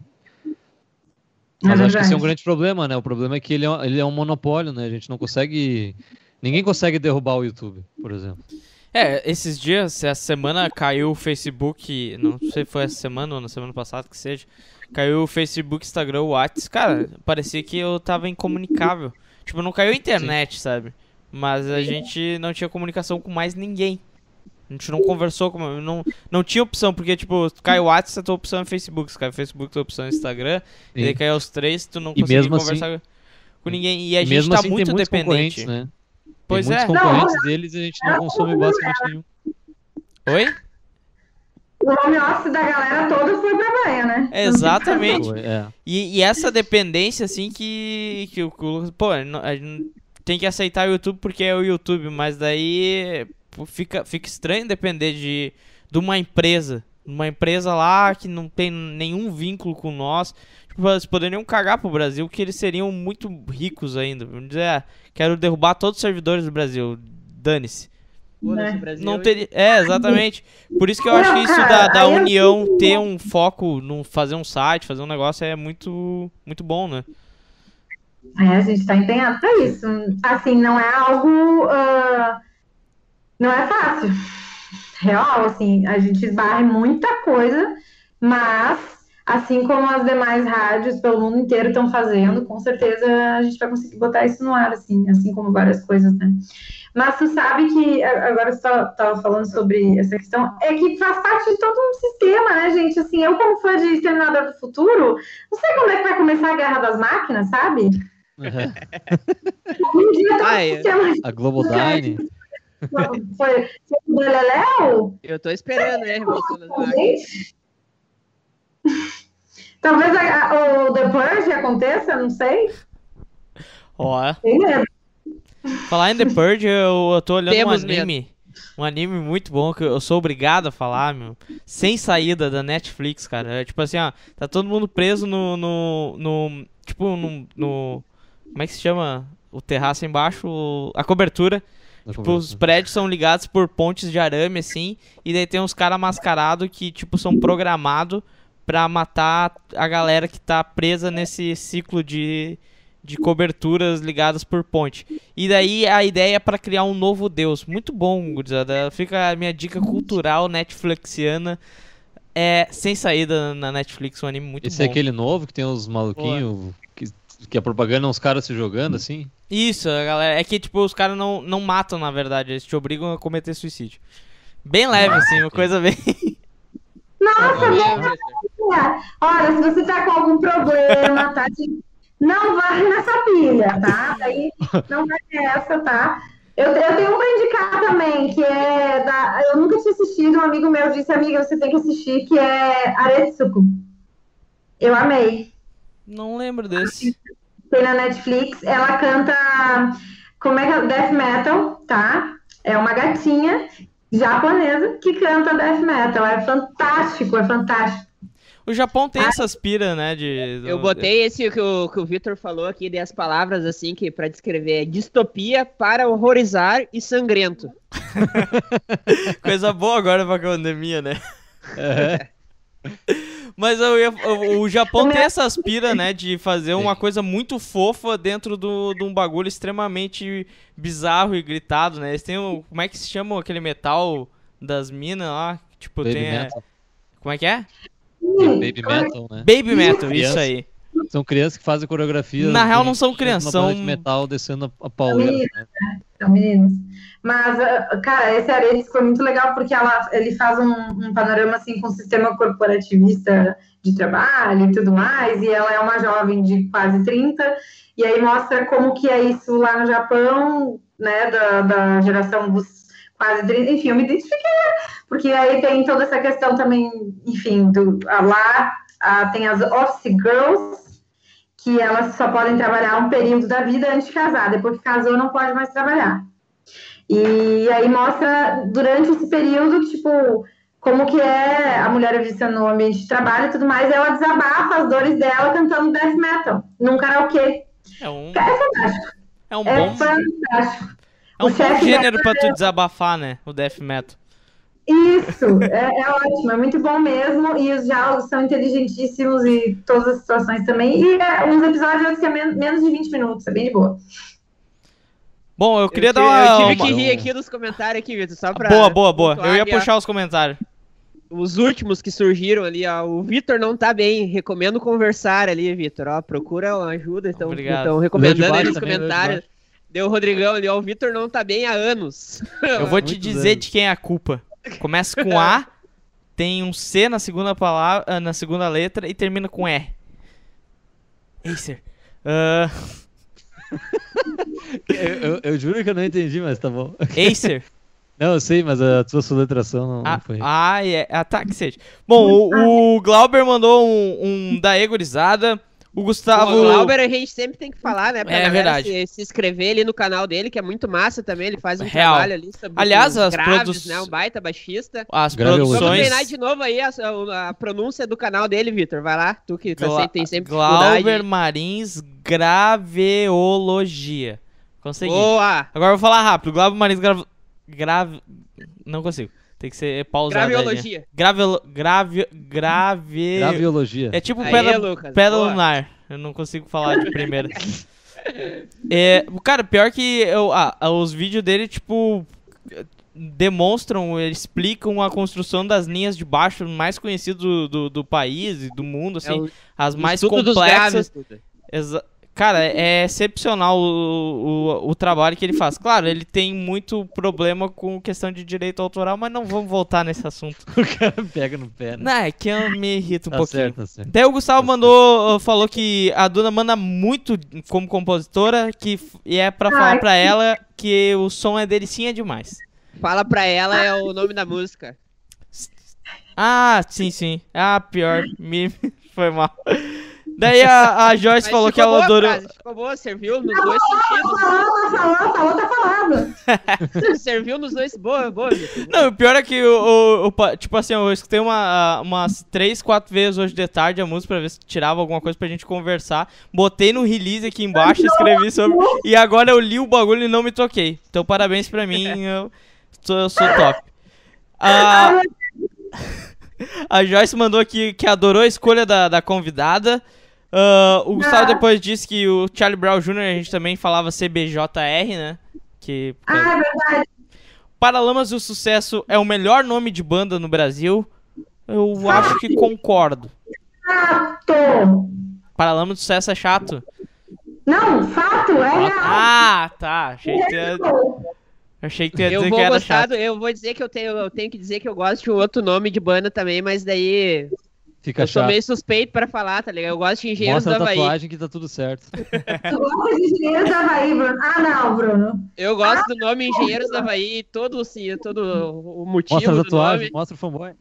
Mas é acho que esse é um grande problema, né? O problema é que ele é, ele é um monopólio, né? A gente não consegue. Ninguém consegue derrubar o YouTube, por exemplo. É, esses dias, essa semana caiu o Facebook, não sei se foi essa semana ou na semana passada que seja, caiu o Facebook, Instagram, o WhatsApp. Cara, parecia que eu tava incomunicável. Tipo, não caiu a internet, Sim. sabe? Mas a gente não tinha comunicação com mais ninguém. A gente não conversou com. Não, não tinha opção, porque, tipo, cai o WhatsApp, a tua opção é Facebook. Se cai o Facebook, tua opção é Instagram. Sim. E aí cai os três, tu não consegue conversar assim, com ninguém. E a gente tá assim, muito dependente. Né? Pois tem é. Muitos concorrentes não, deles e a gente não consome basicamente nenhum. Oi? O home office da galera toda foi pra banha, né? Exatamente. É. E, e, essa dependência, assim, que. que, que pô, a gente tem que aceitar o YouTube porque é o YouTube, mas daí fica, fica estranho depender de, de uma empresa. Uma empresa lá que não tem nenhum vínculo com nós. Tipo, eles poderiam cagar pro Brasil, que eles seriam muito ricos ainda. Vamos dizer, ah, quero derrubar todos os servidores do Brasil. Dane-se. É. Não teria. É, exatamente. Por isso que eu acho que isso da, da União ter um foco, no fazer um site, fazer um negócio é muito, muito bom, né? É, a gente está empenhado para isso. Assim, não é algo. Uh não é fácil. Real, assim, a gente esbarra em muita coisa, mas assim como as demais rádios pelo mundo inteiro estão fazendo, com certeza a gente vai conseguir botar isso no ar, assim, assim como várias coisas, né? Mas tu sabe que, agora você estava falando sobre essa questão, é que faz parte de todo um sistema, né, gente? Assim, eu como fã de Exterminador do Futuro, não sei quando é que vai começar a Guerra das Máquinas, sabe? Uhum. Um dia ah, é. A Globodyne. Foi, foi o Beleléu? Eu tô esperando, né? Das Talvez a, a, o The Purge aconteça, não sei. Ó. Falar em The Purge, eu, eu tô olhando Temos um anime. Um anime muito bom que eu sou obrigado a falar, meu. Sem saída da Netflix, cara. É tipo assim, ó. Tá todo mundo preso no. no, no tipo, no, no. Como é que se chama? O terraço embaixo, a cobertura. Tipo, os prédios são ligados por pontes de arame, assim. E daí tem uns caras mascarados que, tipo, são programados pra matar a galera que tá presa nesse ciclo de, de coberturas ligadas por ponte. E daí a ideia é pra criar um novo deus. Muito bom, gurizada. Fica a minha dica cultural netflixiana. É sem saída na Netflix, um anime muito Esse bom. é aquele novo que tem os maluquinhos, que, a propaganda é uns caras se jogando assim? Isso, a galera. É que, tipo, os caras não, não matam, na verdade. Eles te obrigam a cometer suicídio. Bem leve, assim, uma coisa bem. Nossa, não, olha, se você tá com algum problema, tá? de- Não vai nessa pilha, tá? Aí não vai nessa, tá? Eu, eu tenho um pra indicar também, que é da. Eu nunca tinha assistido, um amigo meu disse, amiga, você tem que assistir, que é Aretsuko. Eu amei. Não lembro desse. Tem na Netflix. Ela canta. Como é que é? Death Metal, tá? É uma gatinha japonesa que canta Death Metal. É fantástico, é fantástico. O Japão tem essas piras, né? De, Eu botei esse que o, que o Victor falou aqui, das palavras assim, que pra descrever é distopia para horrorizar e sangrento. Coisa boa agora pra pandemia, né? É. Mas eu ia- o, o Japão tem essas piras, né? De fazer uma coisa muito fofa dentro do- de um bagulho extremamente bizarro e gritado, né? Eles têm o. Como é que se chama aquele metal das minas lá? Tipo, Baby tem. é- Metal. Como é que é? Baby Metal, né? Baby Metal, isso aí. São crianças que fazem coreografia. Na real, não são crianças, são- de metal descendo a, a pauleira. né? São meninos. Mas, ah, cara, esse Aredes foi muito legal porque ela, ele faz um, um panorama assim com o sistema corporativista de trabalho e tudo mais, e ela é uma jovem de quase 30, e aí mostra como que é isso lá no Japão, né, da, da geração dos quase 30, enfim, eu me identifiquei, porque aí tem toda essa questão também, enfim, do, lá ah, tem as office girls, que elas só podem trabalhar um período da vida antes de casar. Depois que casou, não pode mais trabalhar. E aí mostra, durante esse período, tipo, como que é a mulher vista no ambiente de trabalho e tudo mais. Ela desabafa as dores dela cantando death metal num karaokê. É um, É fantástico. é um É bom, fantástico. é um bom gênero pra tu desabafar, né? O Death Metal. Isso, é, é ótimo, é muito bom mesmo. E os diálogos são inteligentíssimos e todas as situações também. E é, uns episódios que é men- menos de 20 minutos, é bem de boa. Bom, eu queria eu, dar uma. eu tive uma- que rir aqui nos comentários aqui, Vitor, só pra... Boa, boa, boa. Eu ia ali, puxar os comentários. Os últimos que surgiram ali, ó. O Vitor não tá bem. Recomendo conversar ali, Vitor. Ó, procura uma ajuda. Estão Obrigado. estão recomendando baixo nos leu de comentários. Deu o Rodrigão ali, ó. O Vitor não tá bem há anos. Eu vou te dizer anos. de quem é a culpa. Começa com A, tem um C na segunda palavra, ah, na segunda letra e termina com E. Acer. Ah, Eu, eu- eu juro que eu não entendi, mas tá bom. Acer. Não, eu sei, mas a sua soletração não, Ah, foi. ah, é. Ah, tá, que seja. Bom, o, o Glauber mandou um, um da Egorizada. O Gustavo. O Glauber a gente sempre tem que falar, né? Pra É galera verdade. Se, se inscrever ali no canal dele, que é muito massa também. Ele faz um Real. trabalho ali sobre Aliás, os as graves, produç- né? Um baita baixista. As Grave Vamos produções. treinar de novo aí a, a- a pronúncia do canal dele, Vitor. Vai lá, tu que tá Gla- sempre, tem sempre dificuldade. Glauber Marins Graveologia. Consegui. Boa! Agora eu vou falar rápido. Glauber Marins Grave. Grave. Não consigo. Tem que ser pausado. Graveologia. Grave. Grave. Grave. Graviologia. É tipo Aí, pedra, Lucas, pedra boa. lunar. Eu não consigo falar de primeira. é, cara, pior que eu, ah, os vídeos dele, tipo, demonstram, explicam a construção das linhas de baixo mais conhecidas do, do, do país e do mundo, assim, É o as mais complexas. graves. Exa- Cara, é excepcional o, o, o trabalho que ele faz. Claro, ele tem muito problema com questão de direito autoral, mas não vamos voltar nesse assunto. O cara pega no pé, né? Não, é que eu me irrito um Tá pouquinho. certo, tá certo. Daí o Gustavo mandou, falou que a Duna manda muito como compositora, que e é pra falar Ai, pra ela que o som é delicinha demais. Fala pra ela é o nome da música. Ah, sim, sim. Ah, pior. Me foi mal. Daí a, a Joyce falou que ela adorou. Frase, ficou boa, serviu nos dois sentidos. Falou, falou, falou, tá falando. serviu nos dois. Boa, boa. Victor. Não, o pior é que o, o- o tipo assim, eu escutei uma, umas três, quatro vezes hoje de tarde a música pra ver se tirava alguma coisa pra gente conversar. Botei no release aqui embaixo, escrevi sobre. E agora eu li o bagulho e não me toquei. Então parabéns pra mim, eu sou, eu sou top. A, a Joyce mandou aqui que adorou a escolha da, da convidada. Ah, o Gustavo Ah. depois disse que o Charlie Brown Jr. a gente também falava CBJR, né? Que, Ah, é verdade. Paralamas do Sucesso é o melhor nome de banda no Brasil? Eu acho que concordo. Fato. Paralamas do Sucesso é chato? Não, fato, é real. Ah, tá. Achei que tu ia, achei que tu ia Eu dizer vou que era gostar, chato. eu vou dizer que eu tenho, eu tenho que dizer que eu gosto de um outro nome de banda também, mas daí Fica eu sou chato. meio suspeito pra falar, tá ligado? Eu gosto de Engenheiros Mostra a do Havaí. tatuagem que tá tudo certo. Tu gosta de engenheiros do Havaí, Bruno? Ah, não, Bruno. Eu gosto do nome Engenheiros do Havaí, todo, assim, todo o motivo Mostra a tatuagem, nome. mostra o fanboy.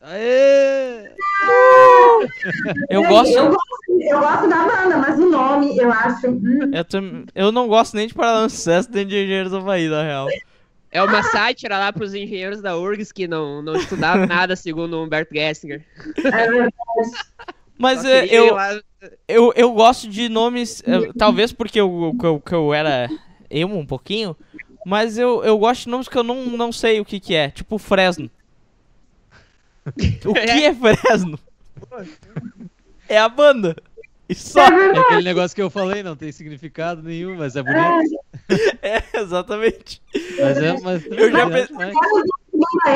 Aê! Eu gosto. Eu gosto, eu gosto da banda, mas o nome eu acho. hum, Eu, tam- eu não gosto nem de Paralamas do Sucesso nem de Engenheiros do Havaí, na real. É uma sátira lá pros engenheiros da URGS que não, não estudavam nada, segundo o Humberto Gessinger. é verdade. Mas é, eu, lá- eu, eu gosto de nomes. é, talvez porque eu, que eu, que eu era emo um pouquinho. Mas eu, eu gosto de nomes que eu não, não sei o que, que é. Tipo Fresno. O que é Fresno? É a banda. E só. É É verdade. aquele negócio que eu falei, não tem significado nenhum, mas é bonito. É, exatamente. Mas é, mas Eu já tranquilo, pe- né?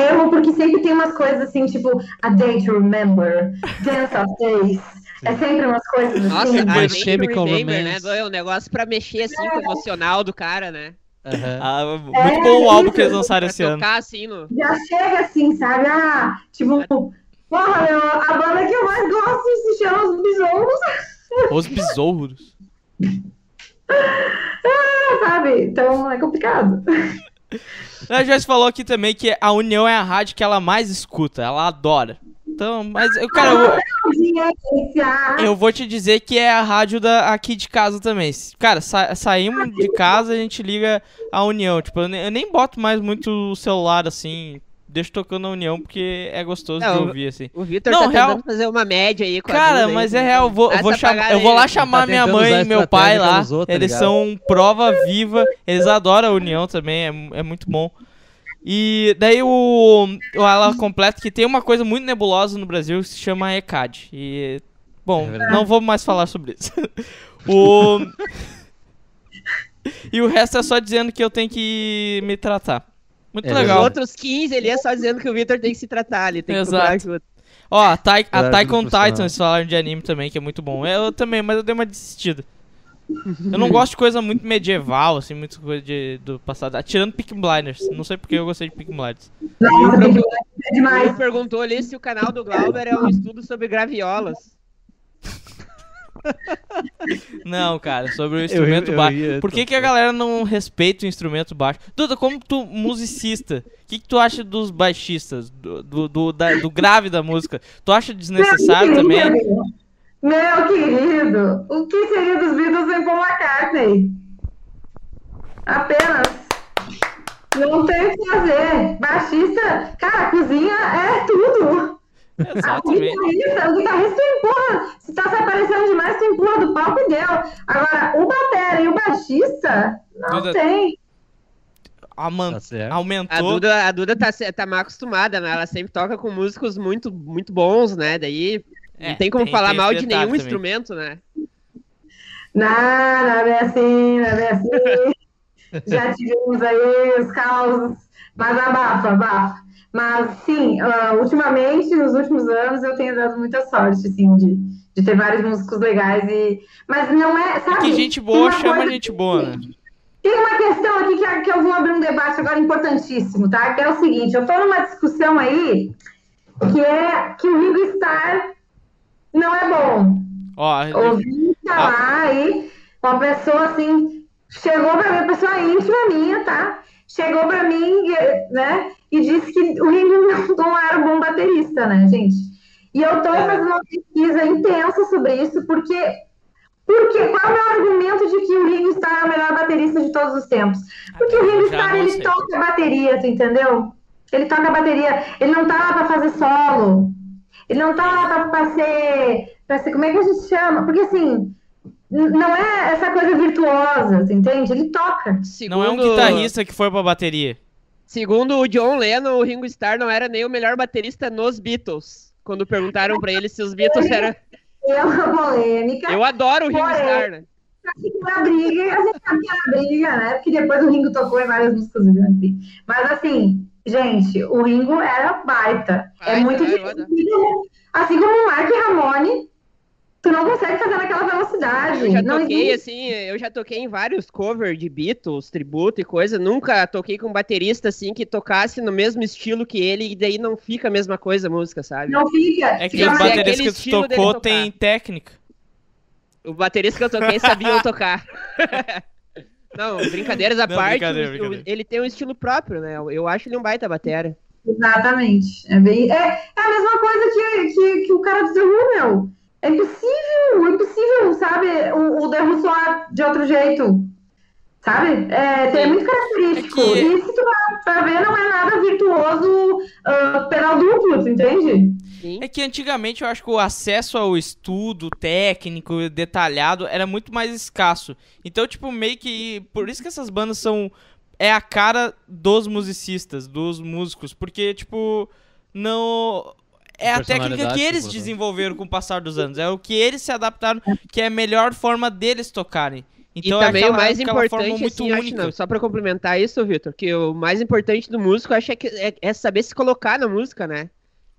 Emo, porque sempre tem umas coisas assim, tipo A Day to Remember, Dance of Days. É sempre umas coisas Nossa, assim. a My Chemical Remember, Romance. né? É um negócio pra mexer assim com o emocional do cara, né? Aham. Ah, muito bom o álbum que eles lançaram esse ano. tocar assim no. Já chega assim, sabe? Ah, tipo, porra, meu, a banda que eu mais gosto se chama Os Besouros, Os besouros. ah, sabe? Então é complicado. A Joyce falou aqui também que a União é a rádio que ela mais escuta. Ela adora. Então, mas, eu, cara, eu, Audiência. Eu vou te dizer que é a rádio da, aqui de casa também. Cara, sa- saímos de casa, a gente liga a União. Tipo, eu nem, eu nem boto mais muito o celular assim. Deixo tocando a União porque é gostoso Não, de ouvir, assim. O Vitor Não, tá real- tentando fazer uma média aí com a Cara, Duda aí, mas com- é real, eu vou, vou, apagada eu vou lá chamar Tá minha mãe e meu pai lá. outros, tá eles ligado? são prova viva, eles adoram a União também, é, é muito bom. E daí o, o ela completa que tem uma coisa muito nebulosa no Brasil que se chama ECAD. E bom, É não vou mais falar sobre isso. o E o resto é só dizendo que eu tenho que me tratar. Muito É Os legal. verdade. outros 15 ele é só dizendo que o Vitor tem que se tratar ali, tem que Exato. procurar ajuda. Ó, a, Tai- a profissional. Titans falaram de anime também, que é muito bom. Eu também, mas eu dei uma desistida. Eu não gosto de coisa muito medieval, assim, muito coisa de, do passado. Tirando Peak Blinders. Não sei porque eu gostei de Peak Blinders. Nossa, tem que- é Ele demais. perguntou ali se o canal do Glauber é um estudo sobre graviolas. Não, cara, sobre o Eu- instrumento eu baixo. ia- Por que, que a galera não respeita o instrumento baixo? Duda, como tu, musicista, o que, que tu acha dos baixistas? Do, do, do, da- do grave da música? Tu acha desnecessário Meu também? querido, Meu querido, o que seria dos Beatles sem Paul McCartney? Apenas. Não tem o que fazer. Baixista, cara, cozinha é tudo. O Exatamente. guitarrista, o guitarrista empurra. Se tá se aparecendo demais, tu empurra do palco e deu. Agora, o batera e o baixista, não Duda- tem. Aman- Tá certo. A aumentou. Duda, a Duda tá, tá mal acostumada, né? Ela sempre toca com músicos muito, muito bons, né? Daí É, não tem como tem- falar tem mal de nenhum também. instrumento, né? Não, não é assim, não é assim. Já tivemos aí os causos, mas abafa, abafa. Mas sim, ah, ultimamente, nos últimos anos, eu tenho dado muita sorte, assim, de, de ter vários músicos legais e. Mas não é, sabe? Que gente boa chama coisa- gente boa, né? Tem uma questão aqui que, que eu vou abrir um debate agora importantíssimo, tá? Que é o seguinte, eu tô numa discussão aí que é que o Ringo Starr não é bom. Ó, Ouvi falar aí, uma pessoa assim, chegou pra mim, pessoa íntima minha, tá? Chegou pra mim, né, e disse que o Ringo não, não era um bom baterista, né, gente? E eu estou fazendo uma pesquisa intensa sobre isso, porque, porque qual é o meu argumento de que o Ringo Starr é o melhor baterista de todos os tempos? Porque o Ringo Starr, ele sei. toca bateria, tu entendeu? Ele toca bateria, ele não tá lá para fazer solo, ele não tá lá para ser, pra ser, como é que a gente chama? Porque assim, não é essa coisa virtuosa, você entende? Ele toca. Segundo... Não é um guitarrista que foi pra bateria. Segundo o John Lennon, o Ringo Starr não era nem o melhor baterista nos Beatles. Quando perguntaram pra ele se os Beatles eram. É uma polêmica. Eu adoro o Ringo porém, Starr, né? Na briga, a gente sabe que era briga, né? Porque depois o Ringo tocou em várias músicas do Grande Mas assim, gente, o Ringo era baita. é muito é, difícil. Assim como o Mark Ramone tu não consegue fazer naquela velocidade. Eu já não toquei, existe. assim, eu já toquei em vários covers de Beatles, tributo e coisa. Nunca toquei com um baterista, assim, que tocasse no mesmo estilo que ele e daí não fica a mesma coisa a música, sabe? Não fica. É que o baterista que tu tocou tem técnica. O baterista que eu toquei sabia tocar. não, brincadeiras à não, parte, brincadeira, brincadeira. ele tem um estilo próprio, né? Eu acho ele um baita batera. Exatamente. É, bem, é, é a mesma coisa que, que, que o cara do The Who, meu é impossível, é impossível, sabe? O, o Who soar de outro jeito. Sabe? É, é muito característico. É que... E se tu vai ver, não é nada virtuoso uh, pedal duplo, entende? Sim. É que antigamente eu acho que o acesso ao estudo técnico, detalhado, era muito mais escasso. Então, tipo, meio que. Por isso que essas bandas são. É a cara dos musicistas, dos músicos. Porque, tipo, não é a técnica que eles desenvolveram com o passar dos anos. É o que eles se adaptaram, que é a melhor forma deles tocarem. Então, e também é aquela, o mais importante, assim, acho, não, só para complementar isso, Vitor, que o mais importante do músico, acho é, que, é, é, saber se colocar na música, né?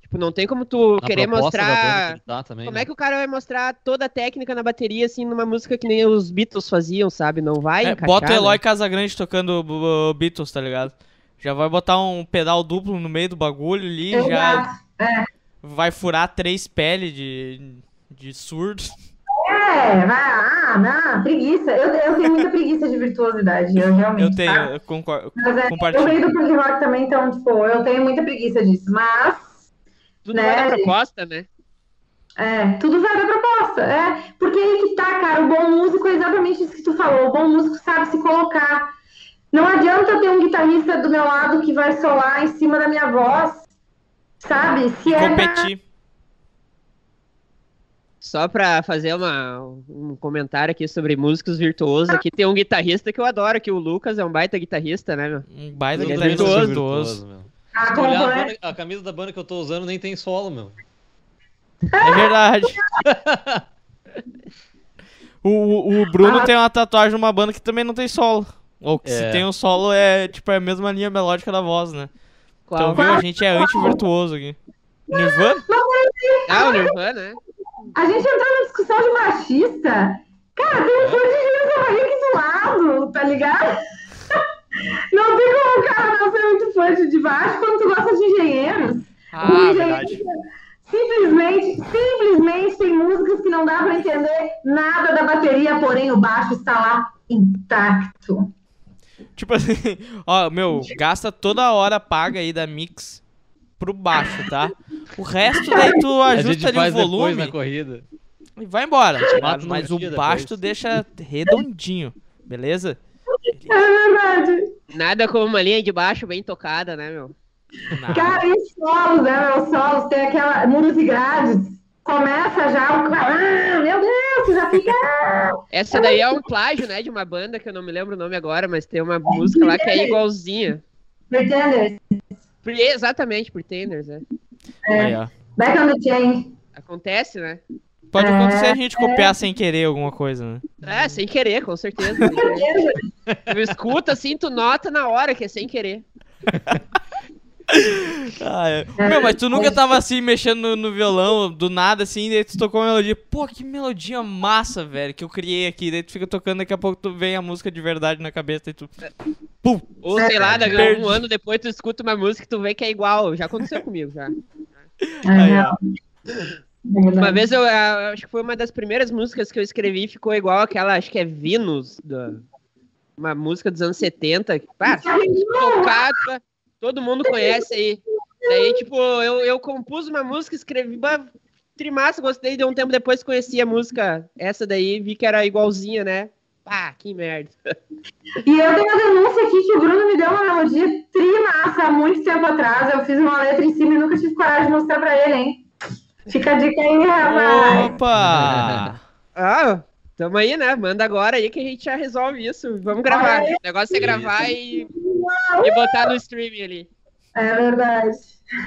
Tipo, não tem como tu na querer mostrar. Que também, como né? é que o cara vai mostrar toda a técnica na bateria, assim, numa música que nem os Beatles faziam, sabe? Não vai. É, bota o Eloy né? Casagrande tocando Beatles, tá ligado? Já vai botar um pedal duplo no meio do bagulho ali, Eu já. É vai furar três peles de, de surdo. É, vai, ah, não, preguiça. Eu, eu tenho muita preguiça de virtuosidade, eu realmente. Eu tenho, tá? eu concordo. Mas é, eu venho do punk rock também, então, tipo, eu tenho muita preguiça disso. Mas. Tudo né, vai da proposta, né? É, tudo vai da proposta. É, porque aí que tá, cara. O bom músico é exatamente isso que tu falou. O bom músico sabe se colocar. Não adianta ter um guitarrista do meu lado que vai solar em cima da minha voz Sabe? Se é competir. Só pra fazer uma, um comentário aqui sobre músicos virtuosos, aqui tem um guitarrista que eu adoro, que o Lucas é um baita guitarrista, né, meu? Um baita Ele guitarrista é virtuoso. virtuoso meu. Ah, olhar a, banda, a, camisa da banda que eu tô usando nem tem solo, meu. É verdade. o, o, Bruno ah. tem uma tatuagem numa banda que também não tem solo. Ou que é. se tem um solo é tipo é a mesma linha melódica da voz, né? Qual? Então, viu, a gente é anti-virtuoso aqui. Nirvana? Ah, o Nirvana, né? A gente entrou na discussão de machista. Cara, tem um fã de aqui do lado, tá ligado? Não tem como o cara não ser muito fã de baixo quando tu gosta de engenheiros. Ah, verdade. Simplesmente, simplesmente tem músicas que não dá pra entender nada da bateria, porém o baixo está lá intacto. Tipo assim, ó, meu, gasta toda hora paga aí da Mix pro baixo, tá? O resto daí tu ajusta ali o volume. Na corrida. E vai embora. Mas, mas o baixo tu deixa redondinho, beleza? É verdade. Nada como uma linha de baixo bem tocada, né, meu? Nada. Cara, e os solos, né, meu? Os solos tem aquela muros e grades. Começa já o. Ah, meu Deus, já fica. Essa daí é um plágio, né? De uma banda que eu não me lembro o nome agora, mas tem uma música lá que é igualzinha. Pretenders. Exatamente, Pretenders, é. é. Back on the chain. Acontece, né? Pode acontecer a gente copiar é. sem querer alguma coisa, né? É, sem querer, com certeza. Tu escuta assim, tu nota na hora que é sem querer. Ah, é. Meu, mas tu nunca tava assim, mexendo no, no, violão, do nada, assim, daí tu tocou uma melodia. Pô, que melodia massa, velho, que eu criei aqui. Daí tu fica tocando, daqui a pouco tu vem a música de verdade na cabeça e tu. Pum! Ou sei lá, daqui um ano depois tu escuta uma música e tu vê que é igual. Já aconteceu comigo, já. Aí, uma vez eu, acho que foi uma das primeiras músicas que eu escrevi ficou igual aquela, acho que é Venus, da, uma música dos anos 70. Pá, tocada Todo mundo conhece aí. Daí, tipo, eu, eu compus uma música, escrevi, Trimassa, gostei de um tempo depois conheci a música, essa daí, vi que era igualzinha, né? Pá, que merda. E eu tenho uma denúncia aqui que o Bruno me deu uma melodia trimassa há muito tempo atrás. Eu fiz uma letra em cima e nunca tive coragem de mostrar pra ele, hein? Fica a dica aí, rapaz. Opa! Ah, tamo aí, né? Manda agora aí que a gente já resolve isso. Vamos gravar. Aí. O negócio é gravar e, e botar no streaming ali. É verdade.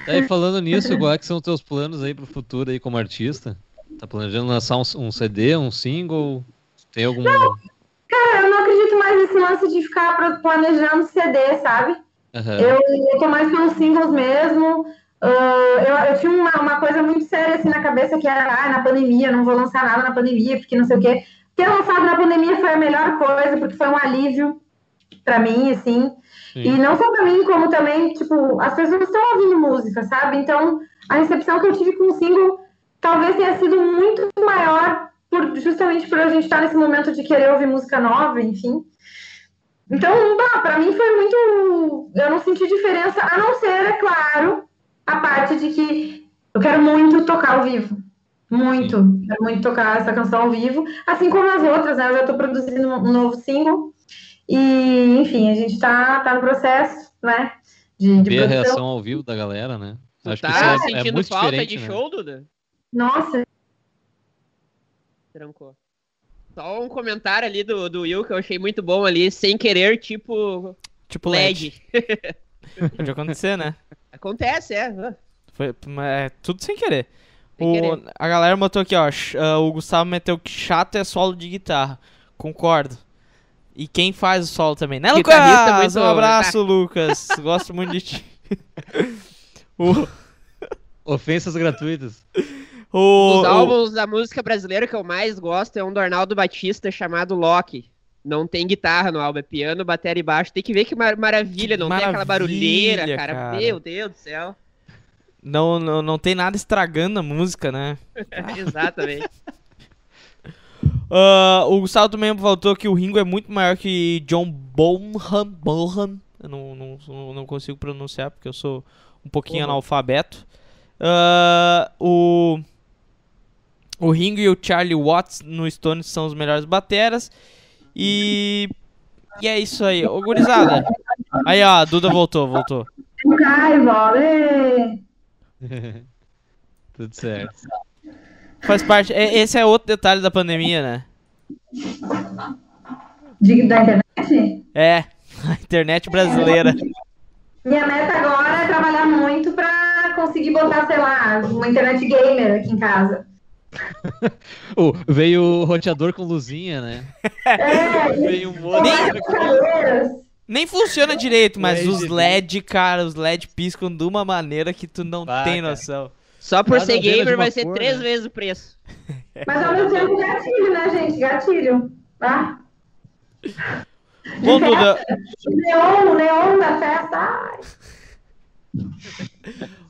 Tá, e falando nisso, qual é que são os teus planos aí pro futuro aí como artista? Tá planejando lançar um, um CD, um single? Tem algum. Cara, eu não acredito mais nesse lance de ficar planejando CD, sabe? Aham. Eu, eu tô mais pelos singles mesmo. Ah, eu, eu tinha uma, uma coisa muito séria assim na cabeça que era, ah, na pandemia, não vou lançar nada na pandemia, porque não sei o quê. Ter lançado na pandemia foi a melhor coisa, porque foi um alívio pra mim, assim. E Sim. não só pra mim, como também, tipo, as pessoas estão ouvindo música, sabe? Então, a recepção que eu tive com o single talvez tenha sido muito maior, por, justamente por a gente estar nesse momento de querer ouvir música nova, enfim. Então, bah, pra mim foi muito. Eu não senti diferença, a não ser, é claro, a parte de que eu quero muito tocar ao vivo. Muito. Quero muito tocar essa canção ao vivo. Assim como as outras, né? Eu já tô produzindo um novo single. E, enfim, a gente tá, tá no processo, né? De, de Ver a reação ao vivo da galera, né? Acho que tá isso é, é sentindo muito falta diferente, de né? show, Duda? Nossa, Trancou. Só um comentário ali do, do Will que eu achei muito bom ali, sem querer, tipo Tipo LED. LED. Pode acontecer, né? Acontece, é. Foi é tudo sem querer. Sem O- querer. A galera botou aqui, ó. ah, o Gustavo meteu que chato é solo de guitarra. Concordo. E quem faz o solo também, né, Lucas? muito- Um abraço, Lucas. Gosto muito de ti. o, Ofensas gratuitas. o, Os álbuns da música brasileira que eu mais gosto é um do Arnaldo Batista chamado Loki. Não tem guitarra no álbum, é piano, bateria e baixo. Tem que ver que mar- maravilha, não tem aquela maravilha, barulheira, cara. cara. Meu Deus do céu. não, não, não tem nada estragando a música, né? Exatamente. Ah, o Gustavo também voltou que o Ringo é muito maior que John Bonham. Bonham. Eu não, não, não consigo pronunciar porque eu sou um pouquinho Bonham. analfabeto. Ah, o, o Ringo e o Charlie Watts no Stones são os melhores bateras. E, e é isso aí. Ô, gurizada. Aí, ó, a Duda voltou, voltou. cai. Tudo certo. Faz parte. é- Esse é outro detalhe da pandemia, né? De, da internet? É, a internet brasileira. Minha meta agora é trabalhar muito pra conseguir botar, sei lá, uma internet gamer aqui em casa. Oh, veio o roteador com luzinha, né? É, Veio um monte de. Nem funciona direito, mas LED, os? LED, cara, os LED piscam de uma maneira que tu não Bah, tem noção. Só por Cada ser gamer vai ser cor, três né? vezes o preço. Mas ao mesmo tempo gatilho, né, gente? Gatilho. Tá? Bom, Duda, Neon, neon da festa.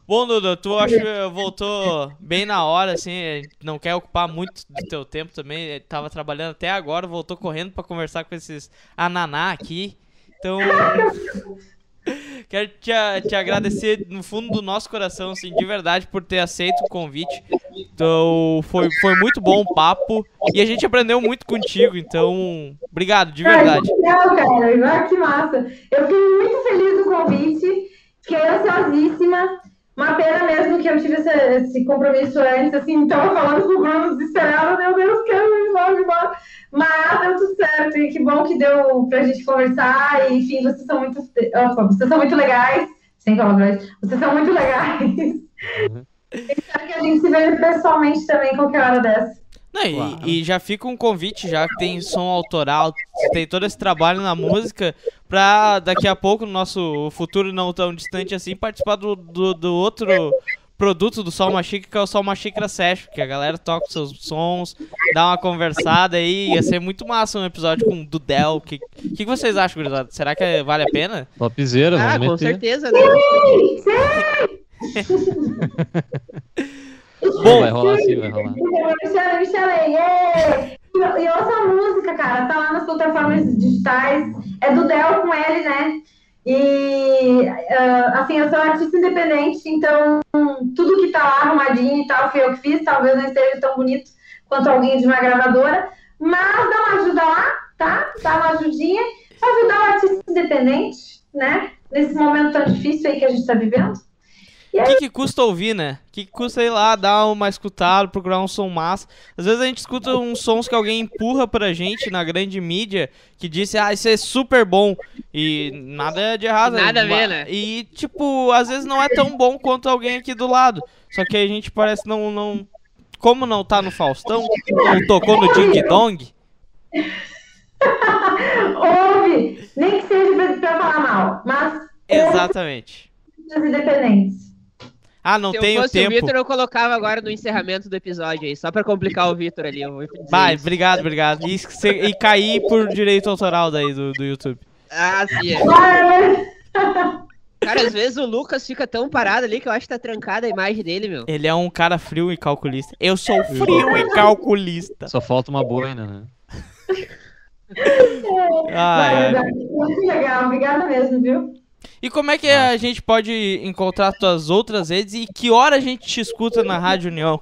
Bom, Duda, tu acho que voltou bem na hora, assim, não quer ocupar muito do teu tempo também, eh, tava trabalhando até agora, voltou correndo pra conversar com esses ananá aqui. Então, quero te, te agradecer no fundo do nosso coração, assim, de verdade, por ter aceito o convite. Então, foi, foi muito bom o papo e a gente aprendeu muito contigo, então, obrigado, de verdade. Que legal, cara. Que massa. Eu fiquei muito feliz do convite. Fiquei ansiosíssima. Uma pena mesmo que eu tive esse, esse compromisso antes, assim, tava falando com o Bruno desesperado, meu Deus, quero ir embora, ir embora. Mas deu tudo certo, e que bom que deu pra gente conversar, e enfim, vocês são muito, opa, vocês são muito legais, sem palavrões, vocês são muito legais. Espero que a gente se veja pessoalmente também qualquer hora dessa. Não, e- Claro. e, já fica um convite, já que tem som autoral, tem todo esse trabalho na música, pra daqui a pouco, no nosso futuro não tão distante assim, participar do, do, do outro produto do Sol Xícara, que é o Sol Xícara Session, que a galera toca os seus sons, dá uma conversada aí, ia ser muito massa um episódio com o Dudel. O que, que, que vocês acham, gurizada? Será que vale a pena? Topzera, Ah, vamos com meter. certeza, né? Bom, vai rolar sim, vai rolar. Me chamei, me chamei. ê! E, ouça a música, cara. Tá lá nas plataformas digitais. É do Del com ele, né? E, ah, assim, eu sou artista independente, então tudo que tá lá arrumadinho e tal, fui eu que fiz, talvez não esteja tão bonito quanto alguém de uma gravadora, mas dá uma ajuda lá, tá? Dá uma ajudinha para ajudar o artista independente, né? Nesse momento tão difícil aí que a gente está vivendo. O que, que custa ouvir, né? O que, que custa ir lá, dar uma escutada, procurar um som massa? Às vezes a gente escuta uns sons que alguém empurra pra gente na grande mídia, que disse, ah, isso é super bom. E nada de errado. Nada a ver, né? E, tipo, às vezes não é tão bom quanto alguém aqui do lado. Só que a gente parece não. não como não tá no Faustão, não tocou no Ding Dong. Ouve! Nem que seja pra, pra falar mal, mas. Exatamente. Os independentes. Ah, não Se tenho eu fosse tempo. o Vitor, eu colocava agora no encerramento do episódio aí, só pra complicar o Vitor ali. Eu vou dizer Vai, isso. obrigado, obrigado. E, se- e cair por direito autoral daí do, do YouTube. Ah, sim. é. Ah, Cara, às vezes o Lucas fica tão parado ali que eu acho que tá trancada a imagem dele, meu. Ele é um cara frio e calculista. Eu sou frio e calculista. Só falta uma boina, né? Ai, Vai, ai. vai. Muito legal, obrigada mesmo, viu? E como é que a gente pode encontrar tuas outras redes e que hora a gente te escuta na Rádio União?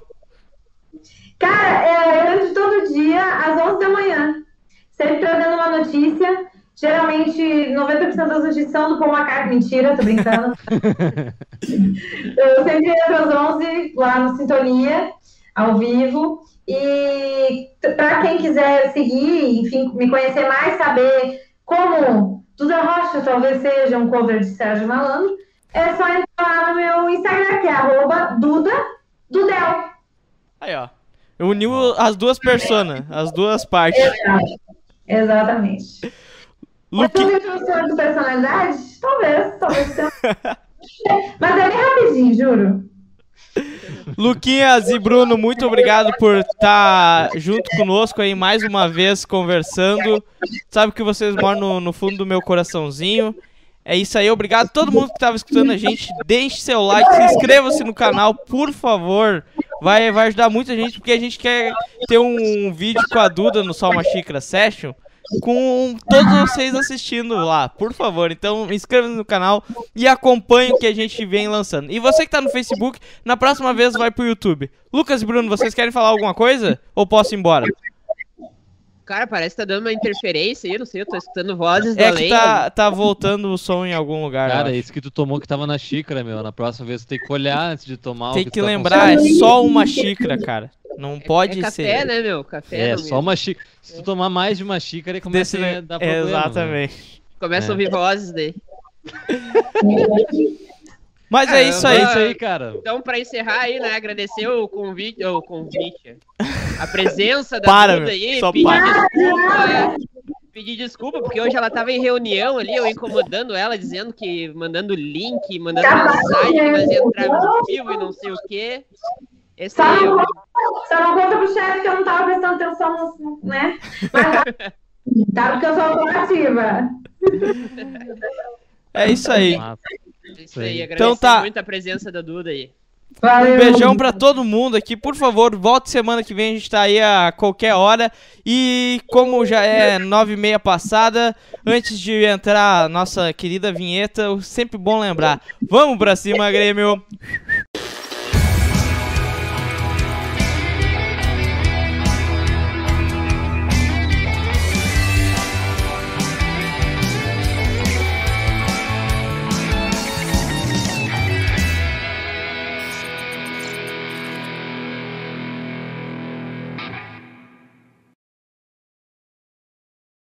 Cara, é, eu entro todo dia às 11 da manhã. Sempre trazendo uma notícia. Geralmente, 90% das notícias são do Paul McCartney. Mentira, tô brincando. eu sempre entro às 11 lá no Sintonia, ao vivo. E para quem quiser seguir, enfim, me conhecer mais, saber como Duda Rocha talvez seja um cover de Sérgio Malandro, é só entrar lá no meu Instagram, que é arroba Duda Dudel. Aí, ó. Uniu as duas personas, as duas partes. Exato. Exatamente. Mas Luque... sobre de personalidade? Talvez, talvez. Mas é bem rapidinho, juro. Luquinhas e Bruno, muito obrigado por estar junto conosco aí mais uma vez conversando. Sabe que vocês moram no, no fundo do meu coraçãozinho. É isso aí, obrigado a todo mundo que estava escutando a gente. Deixe seu like, se inscreva-se no canal, por favor. Vai, vai ajudar muita gente, porque a gente quer ter um vídeo com a Duda no Só Uma Xícara Session. Com todos vocês assistindo lá, por favor. Então, inscreva-se no canal e acompanhe o que a gente vem lançando. E você que tá no Facebook, na próxima vez vai pro YouTube. Lucas e Bruno, vocês querem falar alguma coisa? Ou posso ir embora? Cara, parece que tá dando uma interferência aí, não sei, eu tô escutando vozes É além. que tá, tá voltando o som em algum lugar. Cara, esse que tu tomou que tava na xícara, meu. Na próxima vez tu tem que olhar antes de tomar o Tem tu que tá lembrar, é consumindo. só uma xícara, cara. Não pode é café, ser. né, meu? Café. É, só me- uma xícara. Se tu tomar mais de uma xícara, começa Desse... a dar problema. né? Exatamente. Começa É. a ouvir vozes daí. Mas é isso É aí. isso aí, cara. Então, pra encerrar aí, né, agradecer o convite, o convite, a presença da Para, Duda aí, só pedir para. desculpa, pedir desculpa, porque hoje ela tava em reunião ali, eu incomodando ela, dizendo que, mandando link, mandando mensagem, que nós ia entrar ao vivo e não sei o quê. Esse Só não, eu- só não conta pro chefe que eu não tava prestando atenção, no- né? Mas tá, tá porque eu sou automativa. É isso aí. Massa. isso aí, agradecer Então tá. muito a presença da Duda aí. Valeu. Um beijão pra todo mundo aqui. Por favor, volte semana que vem. A gente tá aí a qualquer hora. E como já é nove e meia passada, antes de entrar a nossa querida vinheta, sempre bom lembrar. Vamos pra cima, Grêmio!